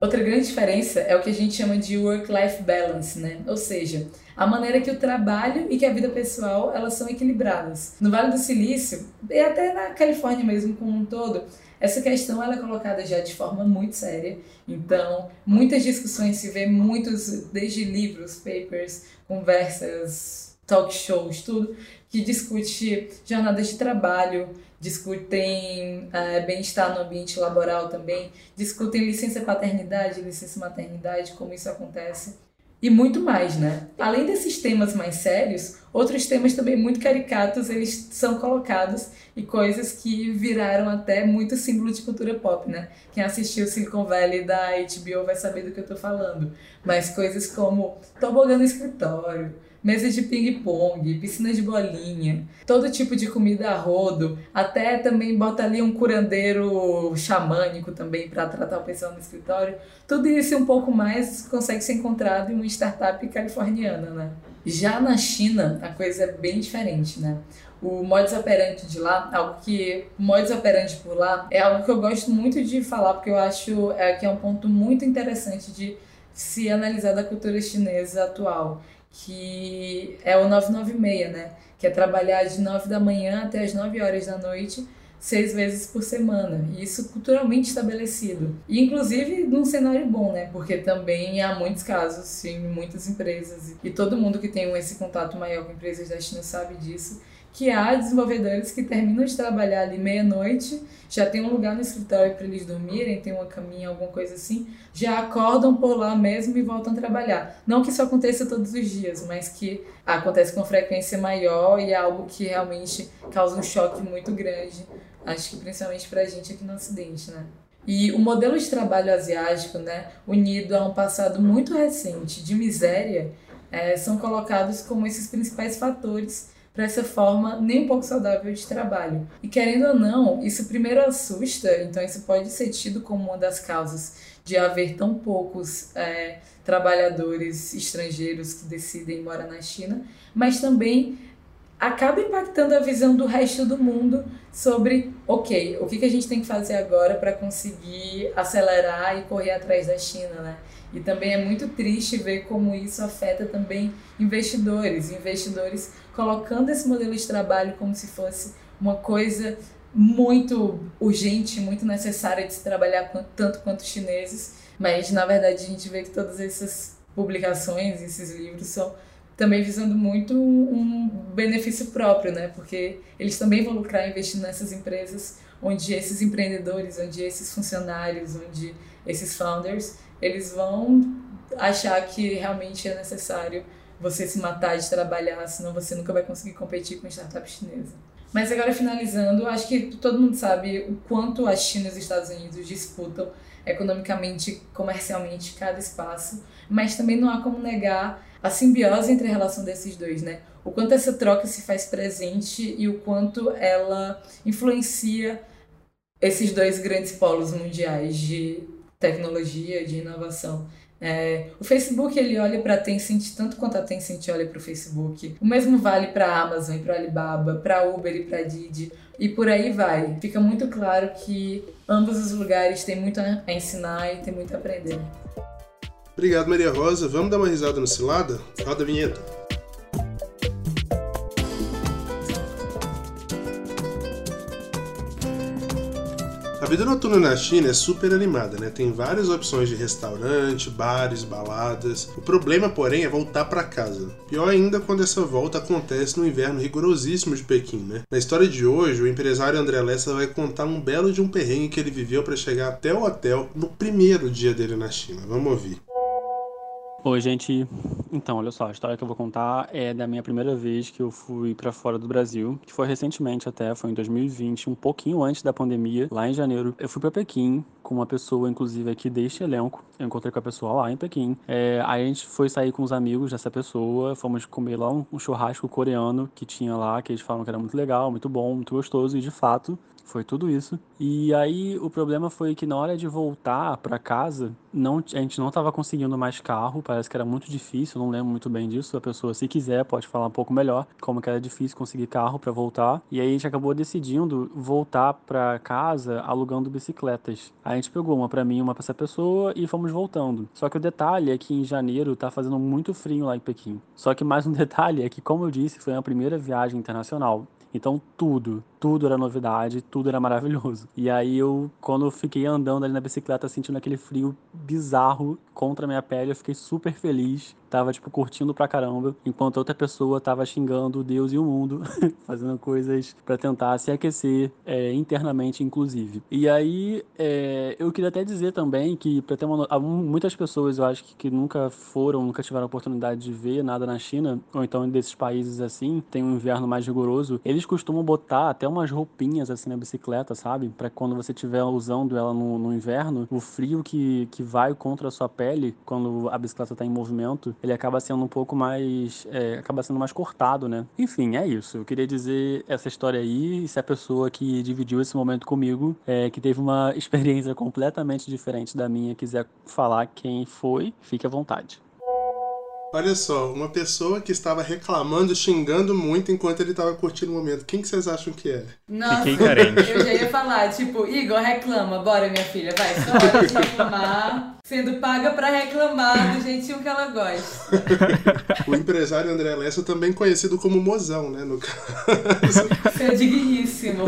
Outra grande diferença é o que a gente chama de work-life balance, né? Ou seja, a maneira que o trabalho e que a vida pessoal elas são equilibradas. No Vale do Silício e até na Califórnia mesmo como um todo, essa questão ela é colocada já de forma muito séria. Então, muitas discussões se vê muitos desde livros, papers, conversas, talk shows, tudo que discute jornadas de trabalho, discutem é, bem-estar no ambiente laboral também, discutem licença paternidade, licença maternidade, como isso acontece e muito mais, né? Além desses temas mais sérios, outros temas também muito caricatos eles são colocados e coisas que viraram até muito símbolo de cultura pop, né? Quem assistiu Silicon Valley da HBO vai saber do que eu tô falando. Mas coisas como tobogã no escritório, mesa de ping-pong, piscina de bolinha, todo tipo de comida a rodo, até também bota ali um curandeiro xamânico também para tratar o pessoal no escritório. Tudo isso um pouco mais consegue ser encontrado em uma startup californiana, né? Já na China, a coisa é bem diferente, né? O modus operandi de lá, algo que o modus operandi por lá é algo que eu gosto muito de falar porque eu acho é, que é um ponto muito interessante de se analisar da cultura chinesa atual que é o 996, né? Que é trabalhar de 9 da manhã até as 9 horas da noite, seis vezes por semana. E isso culturalmente estabelecido. E inclusive num cenário bom, né? Porque também há muitos casos, sim, muitas empresas. E todo mundo que tem esse contato maior com empresas da China sabe disso que há desenvolvedores que terminam de trabalhar ali meia-noite, já tem um lugar no escritório para eles dormirem, tem uma caminha, alguma coisa assim, já acordam por lá mesmo e voltam a trabalhar. Não que isso aconteça todos os dias, mas que acontece com frequência maior e é algo que realmente causa um choque muito grande, acho que principalmente para a gente aqui no Ocidente, né? E o modelo de trabalho asiático, né, unido a um passado muito recente de miséria, é, são colocados como esses principais fatores para essa forma nem um pouco saudável de trabalho. E querendo ou não, isso primeiro assusta, então isso pode ser tido como uma das causas de haver tão poucos é, trabalhadores estrangeiros que decidem morar na China, mas também acaba impactando a visão do resto do mundo sobre, ok, o que, que a gente tem que fazer agora para conseguir acelerar e correr atrás da China, né? E também é muito triste ver como isso afeta também investidores, investidores colocando esse modelo de trabalho como se fosse uma coisa muito urgente, muito necessária de se trabalhar tanto quanto os chineses, mas na verdade a gente vê que todas essas publicações, esses livros são também visando muito um benefício próprio, né? Porque eles também vão lucrar investindo nessas empresas onde esses empreendedores, onde esses funcionários, onde esses founders eles vão achar que realmente é necessário você se matar de trabalhar, senão você nunca vai conseguir competir com startup chinesa. Mas agora finalizando, acho que todo mundo sabe o quanto a China e os Estados Unidos disputam economicamente, comercialmente cada espaço, mas também não há como negar a simbiose entre a relação desses dois, né? O quanto essa troca se faz presente e o quanto ela influencia esses dois grandes polos mundiais de tecnologia, de inovação. É, o Facebook ele olha para a Tencent tanto quanto a Tencent olha para o Facebook. O mesmo vale para a Amazon e para Alibaba, para Uber e para Didi e por aí vai. Fica muito claro que ambos os lugares têm muito a ensinar e têm muito a aprender. Obrigado, Maria Rosa. Vamos dar uma risada no Cilada? Roda a vinheta. Vida noturna na China é super animada, né? Tem várias opções de restaurante, bares, baladas. O problema, porém, é voltar para casa. Pior ainda quando essa volta acontece no inverno rigorosíssimo de Pequim, né? Na história de hoje, o empresário André Lessa vai contar um belo de um perrengue que ele viveu para chegar até o hotel no primeiro dia dele na China. Vamos ouvir. Oi, gente. Então, olha só, a história que eu vou contar é da minha primeira vez que eu fui para fora do Brasil, que foi recentemente até, foi em 2020, um pouquinho antes da pandemia, lá em janeiro. Eu fui para Pequim com uma pessoa, inclusive, aqui deste elenco. Eu encontrei com a pessoa lá em Pequim. É, aí a gente foi sair com os amigos dessa pessoa, fomos comer lá um, um churrasco coreano que tinha lá, que eles falaram que era muito legal, muito bom, muito gostoso, e de fato foi tudo isso. E aí o problema foi que na hora de voltar para casa, não, a gente não estava conseguindo mais carro, parece que era muito difícil, não lembro muito bem disso. A pessoa, se quiser, pode falar um pouco melhor como que era difícil conseguir carro para voltar. E aí a gente acabou decidindo voltar para casa alugando bicicletas. Aí a gente pegou uma para mim, uma para essa pessoa e fomos voltando. Só que o detalhe é que em janeiro tá fazendo muito frio lá em Pequim. Só que mais um detalhe é que, como eu disse, foi a primeira viagem internacional. Então tudo, tudo era novidade, tudo era maravilhoso. E aí eu, quando eu fiquei andando ali na bicicleta, sentindo aquele frio bizarro contra a minha pele, eu fiquei super feliz. Tava, tipo, curtindo pra caramba, enquanto outra pessoa tava xingando Deus e o mundo, fazendo coisas para tentar se aquecer é, internamente, inclusive. E aí, é, eu queria até dizer também que, pra ter uma, muitas pessoas, eu acho que, que nunca foram, nunca tiveram oportunidade de ver nada na China, ou então desses países assim, tem um inverno mais rigoroso, eles costumam botar até umas roupinhas assim na bicicleta, sabe? Para quando você estiver usando ela no, no, inverno, o frio que, que vai contra a sua pele quando a bicicleta está em movimento, ele acaba sendo um pouco mais. É, acaba sendo mais cortado, né? Enfim, é isso. Eu queria dizer essa história aí, se a pessoa que dividiu esse momento comigo, é, que teve uma experiência completamente diferente da minha, quiser falar quem foi, fique à vontade. Olha só, uma pessoa que estava reclamando, xingando muito enquanto ele estava curtindo o momento. Quem que vocês acham que é? Nossa, Fiquei carente. eu já ia falar, tipo, Igor, reclama, bora minha filha, vai, só hora de reclamar, sendo paga para reclamar do jeitinho que ela gosta. o empresário André Lessa, também conhecido como Mozão, né, no caso. Você é digníssimo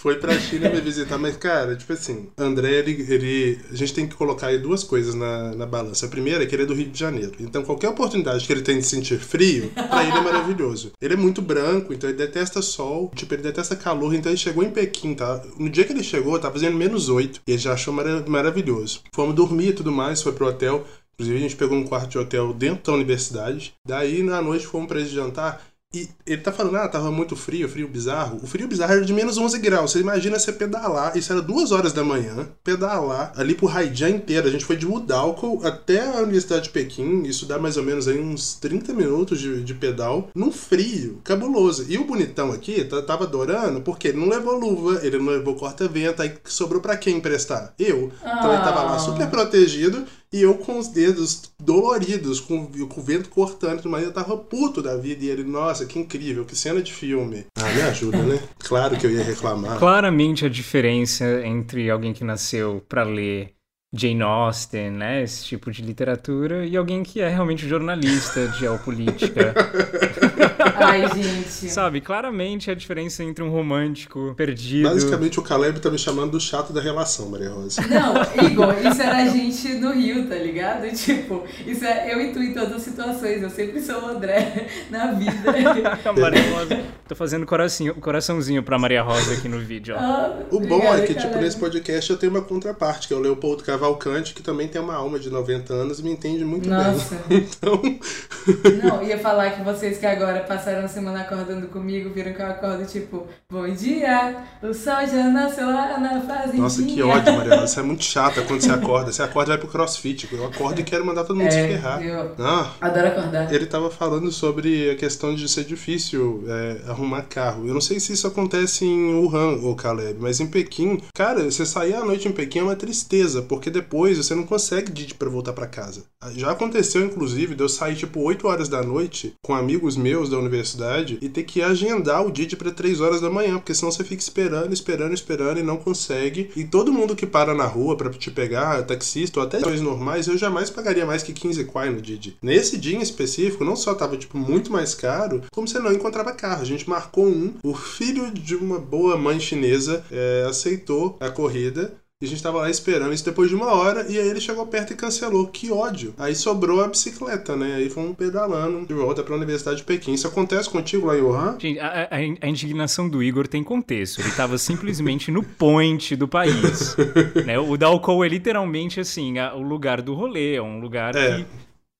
foi pra China me visitar, mas, cara, tipo assim, André, ele, ele. A gente tem que colocar aí duas coisas na, na balança. A primeira é que ele é do Rio de Janeiro. Então, qualquer oportunidade que ele tem de sentir frio, pra ele é maravilhoso. Ele é muito branco, então ele detesta sol, tipo, ele detesta calor. Então, ele chegou em Pequim, tá? No dia que ele chegou, tava fazendo menos oito. E ele já achou marav maravilhoso. Fomos dormir e tudo mais, foi pro hotel. Inclusive, a gente pegou um quarto de hotel dentro da universidade. Daí, na noite, fomos pra esse jantar. E ele tá falando, ah, tava muito frio, frio bizarro. O frio bizarro era de menos 11 graus. Você imagina você pedalar, isso era duas horas da manhã, pedalar ali pro Haijian inteiro. A gente foi de Wudalco até a Universidade de Pequim, isso dá mais ou menos aí uns 30 minutos de, de pedal, num frio cabuloso. E o bonitão aqui tava adorando porque ele não levou luva, ele não levou corta-vento, aí sobrou para quem emprestar? Eu. Então ele tava lá super protegido e eu com os dedos doloridos, com, com o vento cortando, mas eu tava puto da vida. E ele, nossa, que incrível, que cena de filme. Ah, me ajuda, né? Claro que eu ia reclamar. Claramente a diferença entre alguém que nasceu para ler Jane Austen, né? Esse tipo de literatura, e alguém que é realmente jornalista de geopolítica. Ai, gente. Sabe, claramente a diferença entre um romântico perdido. Basicamente, o Caleb tá me chamando do chato da relação, Maria Rosa. Não, Igor, isso era a gente do Rio, tá ligado? Tipo, isso é eu tu em todas as situações. Eu sempre sou o André na vida. Maria Rosa. Tô fazendo coraçãozinho, coraçãozinho pra Maria Rosa aqui no vídeo, ó. Ah, o bom é que, tipo, nesse podcast eu tenho uma contraparte, que é o Leopoldo Cavalcante Cavalcante, que também tem uma alma de 90 anos e me entende muito Nossa. bem. Então. Não, ia falar que vocês que agora passaram a semana acordando comigo, viram que eu acordo tipo, bom dia, o sol já nasceu lá na fazendinha. Nossa, que ódio, Mariana. Você é muito chata quando você acorda. Você acorda e vai pro crossfit. Eu acordo e quero mandar todo mundo é, se ferrar. Eu ah, adoro acordar. Ele tava falando sobre a questão de ser difícil é, arrumar carro. Eu não sei se isso acontece em Wuhan, ou Caleb, mas em Pequim, cara, você sair à noite em Pequim é uma tristeza, porque depois você não consegue Didi para voltar para casa. Já aconteceu, inclusive, de eu sair tipo 8 horas da noite com amigos meus da universidade e ter que agendar o Didi para 3 horas da manhã, porque senão você fica esperando, esperando, esperando e não consegue. E todo mundo que para na rua para te pegar, taxista ou até coisas normais, eu jamais pagaria mais que 15 kwai no Didi. Nesse dia em específico, não só tava tipo muito mais caro, como você não encontrava carro. A gente marcou um, o filho de uma boa mãe chinesa é, aceitou a corrida e a gente tava lá esperando isso depois de uma hora, e aí ele chegou perto e cancelou. Que ódio. Aí sobrou a bicicleta, né? Aí fomos pedalando de volta pra Universidade de Pequim. Isso acontece contigo lá em Wuhan? Gente, a, a, a indignação do Igor tem contexto. Ele tava simplesmente no point do país. né? O Dalco é literalmente, assim, a, o lugar do rolê. É um lugar é. que...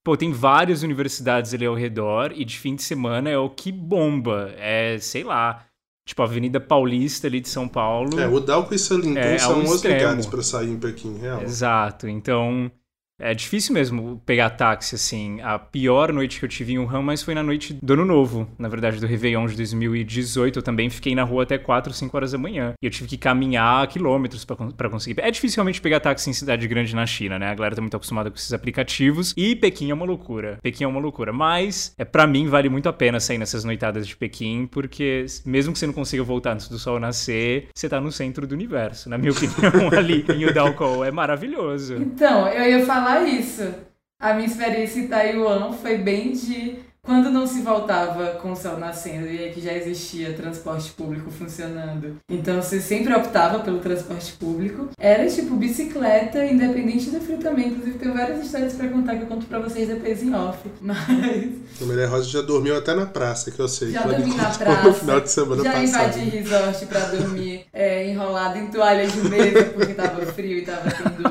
Pô, tem várias universidades ali ao redor, e de fim de semana é o que bomba. É, sei lá Tipo, a Avenida Paulista ali de São Paulo. É, o Dalco e Salinton É, são ao os extremo. lugares pra sair em Pequim, real. Exato. Então, é difícil mesmo pegar táxi, assim. A pior noite que eu tive em Wuhan, mas foi na noite do Ano Novo, na verdade, do Réveillon de 2018. Eu também fiquei na rua até 4, 5 horas da manhã. E eu tive que caminhar quilômetros pra conseguir. É difícil realmente pegar táxi em cidade grande na China, né? A galera tá muito acostumada com esses aplicativos. E Pequim é uma loucura. Pequim é uma loucura. Mas, é para mim, vale muito a pena sair nessas noitadas de Pequim, porque mesmo que você não consiga voltar antes do sol nascer, você tá no centro do universo. Na minha opinião, ali em Udalco é maravilhoso. Então, eu ia falar isso. A minha experiência em Taiwan foi bem de quando não se voltava com o sol nascendo e aqui já existia transporte público funcionando. Então você sempre optava pelo transporte público. Era tipo bicicleta, independente do frio também. Inclusive tenho várias histórias pra contar que eu conto pra vocês depois em off. Mas A Maria Rosa já dormiu até na praça, que eu sei. já que dormi na praça. no final de semana já passado. invadi resort pra dormir é, enrolado em toalha de mesa porque tava frio e tava tendo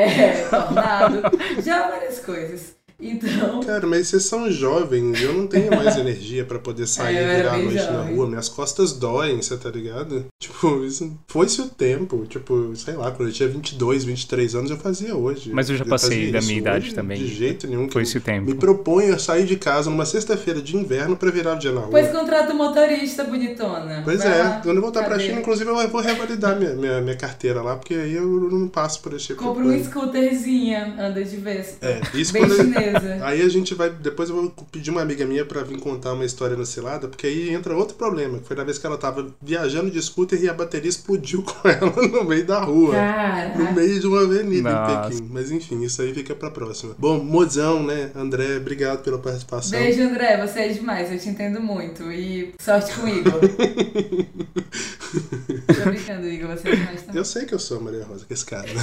é, tornado. Já várias coisas. Então, Cara, mas vocês são jovens, eu não tenho mais energia pra poder sair É, eu e era virar a noite na jovem. rua. Minhas costas doem, você tá ligado? Tipo, isso foi-se o tempo. Tipo, sei lá, quando eu tinha 22, 23 anos, eu fazia hoje. Mas eu já passei fazia da minha idade Hoje, também. De jeito nenhum. que Foi eu esse o tempo. Me proponho a sair de casa numa sexta-feira de inverno pra virar o dia na rua. pois contrata o motorista, bonitona. Pois Vai é, lá, quando eu voltar pra cadê? China, inclusive, eu vou revalidar minha, minha, minha carteira lá, porque aí eu não passo por esse tipo Compra um scooterzinha, anda de vez. É, isso Bem quando chinesa. Aí a gente vai. Depois eu vou pedir uma amiga minha pra vir contar uma história no Cilada, porque aí entra outro problema, que foi na vez que ela tava viajando de scooter e a bateria explodiu com ela no meio da rua. No Cara, meio de uma avenida Nossa. em Pequim. Mas enfim, isso aí fica pra próxima. Bom, mozão, né? André, obrigado pela participação. beijo André, você é demais, eu te entendo muito. E sorte com o Igor. Tô brincando, Igor, você é demais também. Eu sei que eu sou a Maria Rosa, que esse cara, né?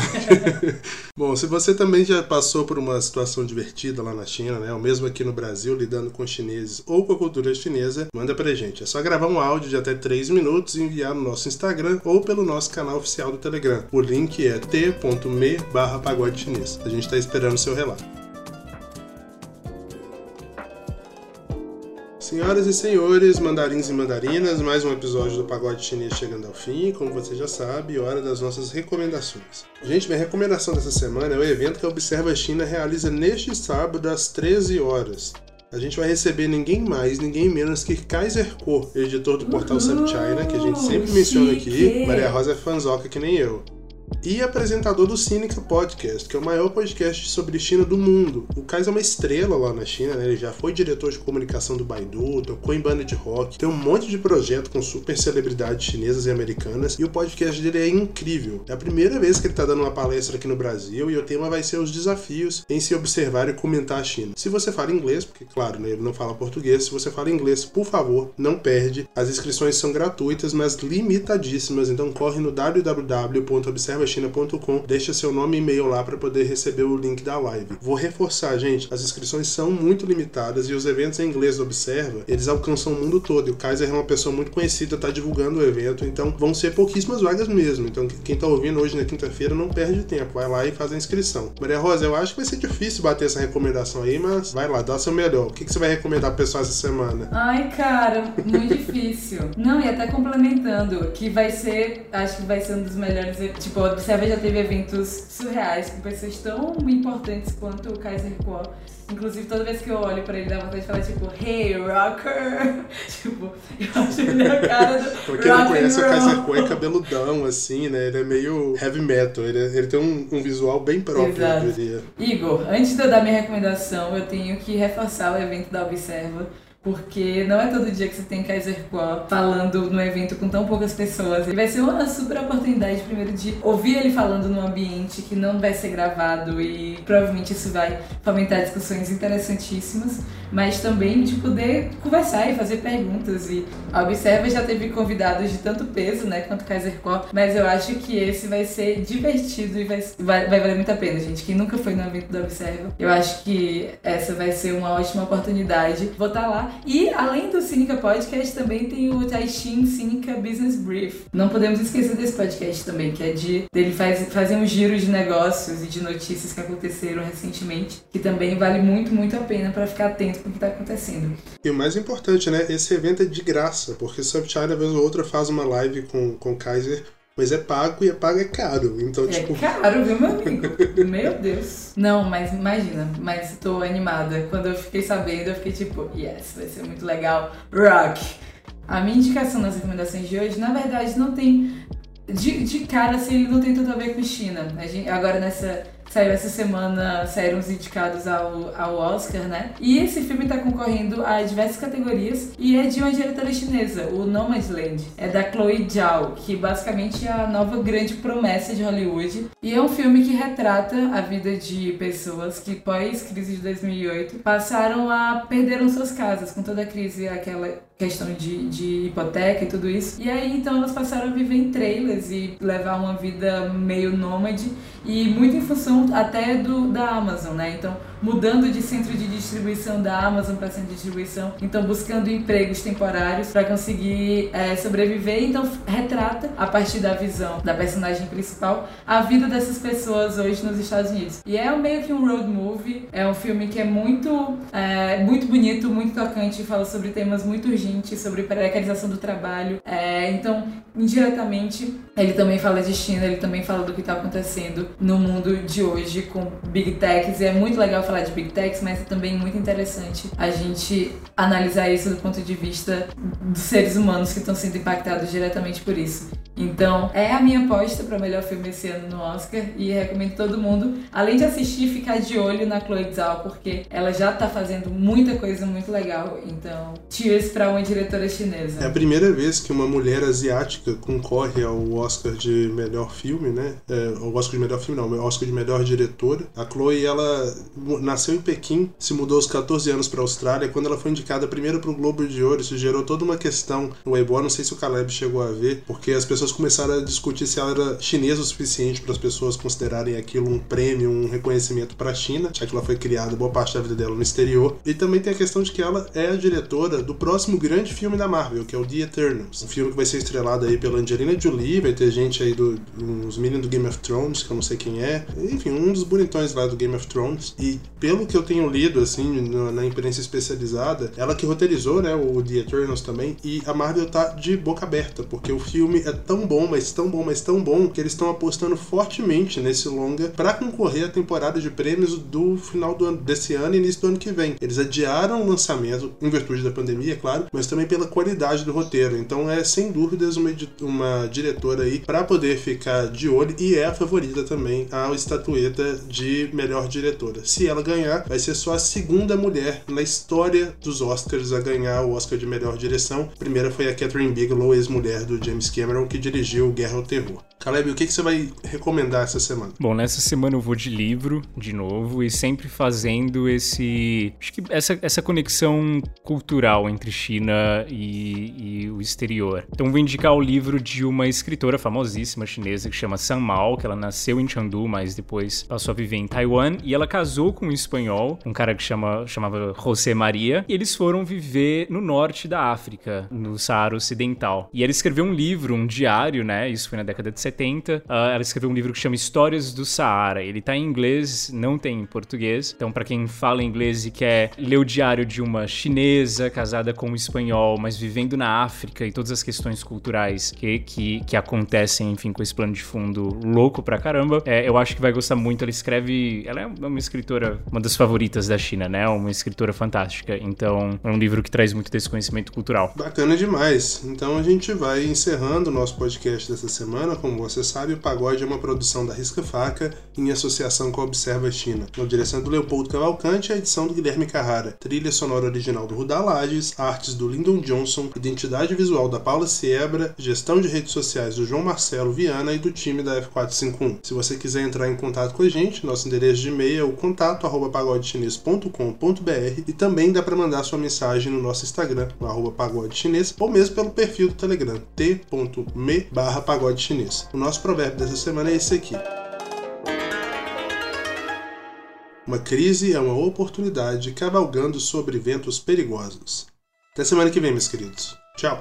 Bom, se você também já passou por uma situação divertida lá na China, né? Ou mesmo aqui no Brasil, lidando com chineses ou com a cultura chinesa, manda pra gente. É só gravar um áudio de até 3 minutos e enviar no nosso Instagram ou pelo nosso canal oficial do Telegram. O link é t.me barra pagode chinês. A gente tá esperando seu relato. Senhoras e senhores, mandarins e mandarinas, mais um episódio do Pagode Chinês chegando ao fim. Como você já sabe, hora das nossas recomendações. Gente, minha recomendação dessa semana é o evento que a Observa China realiza neste sábado às 13 horas. A gente vai receber ninguém mais, ninguém menos que Kaiser Ko, editor do portal SubChina, que a gente sempre menciona aqui. Maria Rosa é fanzoca que nem eu e apresentador do Cínica Podcast, que é o maior podcast sobre China do mundo. O Kais é uma estrela lá na China, né? Ele já foi diretor de comunicação do Baidu, tocou em banda de rock, tem um monte de projeto com super celebridades chinesas e americanas, e o podcast dele é incrível. É a primeira vez que ele tá dando uma palestra aqui no Brasil, e o tema vai ser os desafios em se observar e comentar a China. Se você fala inglês, porque claro, né, ele não fala português, se você fala inglês, por favor, não perde. As inscrições são gratuitas, mas limitadíssimas, então corre no www.observachina.com, deixa seu nome e e-mail lá para poder receber o link da live. Vou reforçar, gente, as inscrições são muito limitadas e os eventos em inglês do Observa, eles alcançam o mundo todo. E o Kaiser é uma pessoa muito conhecida, tá divulgando o evento, então vão ser pouquíssimas vagas mesmo. Então quem tá ouvindo hoje na quinta-feira não perde tempo, vai lá e faz a inscrição. Maria Rosa, eu acho que vai ser difícil bater essa recomendação aí, mas vai lá, dá seu melhor. O que, que você vai recomendar pro pessoal essa semana? Ai, cara, muito difícil. Não, e até complementando, que vai ser, acho que vai ser um dos melhores. Tipo, Observa já teve eventos surreais com pessoas tão importantes quanto o Kaiser Kuo. Inclusive, toda vez que eu olho pra ele, dá vontade de falar, tipo, hey, rocker! tipo, eu acho ele a cara do Pra quem não conhece, o Kaiser. Ko é cabeludão, assim, né? Ele é meio heavy metal, ele, ele tem um, um visual bem próprio, Exato. eu diria. Igor, antes de eu dar minha recomendação, eu tenho que reforçar o evento da Observa. Porque não é todo dia que você tem Kaiser Kuo falando no evento com tão poucas pessoas. E vai ser uma super oportunidade, primeiro, de ouvir ele falando num ambiente que não vai ser gravado e provavelmente isso vai fomentar discussões interessantíssimas, mas também de poder conversar e fazer perguntas. E a Observa já teve convidados de tanto peso, né, quanto Kaiser Kuo, mas eu acho que esse vai ser divertido e vai, vai, vai valer muito a pena, gente. Quem nunca foi no evento da Observa, eu acho que essa vai ser uma ótima oportunidade. Vou estar lá E além do Cínica Podcast, também tem o Taishin Cínica Business Brief. Não podemos esquecer desse podcast também, que é de dele faz, fazer um giro de negócios e de notícias que aconteceram recentemente, que também vale muito, muito a pena para ficar atento com o que está acontecendo. E o mais importante, né? Esse evento é de graça, porque Subchina, vez ou outra, faz uma live com, com Kaiser mas é pago e é pago é caro. Então, é tipo. caro, viu, meu amigo? meu Deus. Não, mas imagina, mas tô animada. Quando eu fiquei sabendo, eu fiquei tipo, yes, vai ser muito legal. Rock! A minha indicação nas recomendações de hoje, na verdade, não tem. De, de cara, assim, ele não tem tudo a ver com China. A gente, agora nessa Saiu essa semana, saíram os indicados ao, ao Oscar, né? E esse filme está concorrendo a diversas categorias e é de uma diretora chinesa, o Nomadland. É da Chloe Zhao, que basicamente é a nova grande promessa de Hollywood. E é um filme que retrata a vida de pessoas que, pós-crise de 2008, passaram a perderam suas casas, com toda a crise, aquela questão de, de hipoteca e tudo isso. E aí, então, elas passaram a viver em trailers e levar uma vida meio nômade e muito em função até do da Amazon, né? Então, mudando de centro de distribuição da Amazon para centro de distribuição, então buscando empregos temporários para conseguir é, sobreviver. Então, retrata a partir da visão da personagem principal a vida dessas pessoas hoje nos Estados Unidos. E é meio que um road movie, é um filme que é muito, é, muito bonito, muito tocante, fala sobre temas muito urgentes, sobre precarização do trabalho. É, então, indiretamente, ele também fala de China, ele também fala do que está acontecendo no mundo de hoje com Big Techs. E é muito legal falar de Big Techs, mas é também muito interessante a gente analisar isso do ponto de vista dos seres humanos que estão sendo impactados diretamente por isso. Então, é a minha aposta para melhor filme esse ano no Oscar e recomendo todo mundo, além de assistir, ficar de olho na Chloe Zhao, porque ela já está fazendo muita coisa muito legal. Então, cheers para uma diretora chinesa. É a primeira vez que uma mulher asiática concorre ao Oscar de melhor filme, né? É, o Oscar de melhor filme não, o Oscar de melhor diretora. A Chloe, ela nasceu em Pequim, se mudou aos 14 anos para Austrália. Quando ela foi indicada primeiro para o Globo de Ouro, isso gerou toda uma questão no Weibo. Não sei se o Caleb chegou a ver, porque as pessoas começaram a discutir se ela era chinesa o suficiente para as pessoas considerarem aquilo um prêmio, um reconhecimento para a China, já que ela foi criada boa parte da vida dela no exterior. E também tem a questão de que ela é a diretora do próximo grande filme da Marvel, que é o The Eternals. Um filme que vai ser estrelado aí pela Angelina Jolie, vai ter gente aí do, uns meninos do Game of Thrones, que eu não sei quem é. Enfim, um dos bonitões lá do Game of Thrones. E pelo que eu tenho lido, assim, na imprensa especializada, ela que roteirizou, né, o The Eternals também, e a Marvel tá de boca aberta, porque o filme é tão bom, mas tão bom, mas tão bom, que eles estão apostando fortemente nesse longa para concorrer à temporada de prêmios do final do ano, desse ano e início do ano que vem. Eles adiaram o lançamento, em virtude da pandemia, é claro, mas também pela qualidade do roteiro. Então é, sem dúvidas, uma, uma diretora aí para poder ficar de olho e é a favorita também à estatueta de melhor diretora. Se ela ganhar, vai ser só a segunda mulher na história dos Oscars a ganhar o Oscar de melhor direção. A primeira foi a Catherine Bigelow, ex-mulher do James Cameron, que dirigiu Guerra ao Terror. Caleb, o que, que você vai recomendar essa semana? Bom, nessa semana eu vou de livro, de novo, e sempre fazendo esse. Acho que essa, essa conexão cultural entre China e, e o exterior. Então vou indicar o livro de uma escritora famosíssima chinesa que chama San Mao, que ela nasceu em Chengdu, mas depois passou a viver em Taiwan, e ela casou com um espanhol, um cara que chama, chamava José Maria, e eles foram viver no norte da África, no Saara Ocidental. E ela escreveu um livro, um diário, né? Isso foi na década de 70. Uh, ah, ela escreveu um livro que chama Histórias do Saara. Ele tá em inglês, não tem em português. Então, para quem fala inglês e quer ler o diário de uma chinesa casada com um espanhol, mas vivendo na África e todas as questões culturais que, que, que acontecem, enfim, com esse plano de fundo louco pra caramba, é, eu acho que vai gostar muito. Ela escreve. Ela é uma escritora, uma das favoritas da China, né? Uma escritora fantástica. Então, é um livro que traz muito desse conhecimento cultural. Bacana demais. Então, a gente vai encerrando o nosso podcast dessa semana com como você sabe, o Pagode é uma produção da Risca Faca em associação com a Observa China. Na direção do Leopoldo Cavalcante, a edição do Guilherme Carrara. Trilha sonora original do Rudá Lages, artes do Lyndon Johnson, identidade visual da Paula Siebra, gestão de redes sociais do João Marcelo Viana e do time da F451. Se você quiser entrar em contato com a gente, nosso endereço de e-mail é o contato pagodechinês.com.br e também dá para mandar sua mensagem no nosso Instagram, no arroba pagodechinês, ou mesmo pelo perfil do Telegram, t.me barra pagodechinês. O nosso provérbio dessa semana é esse aqui. Uma crise é uma oportunidade cavalgando sobre ventos perigosos. Até semana que vem, meus queridos. Tchau.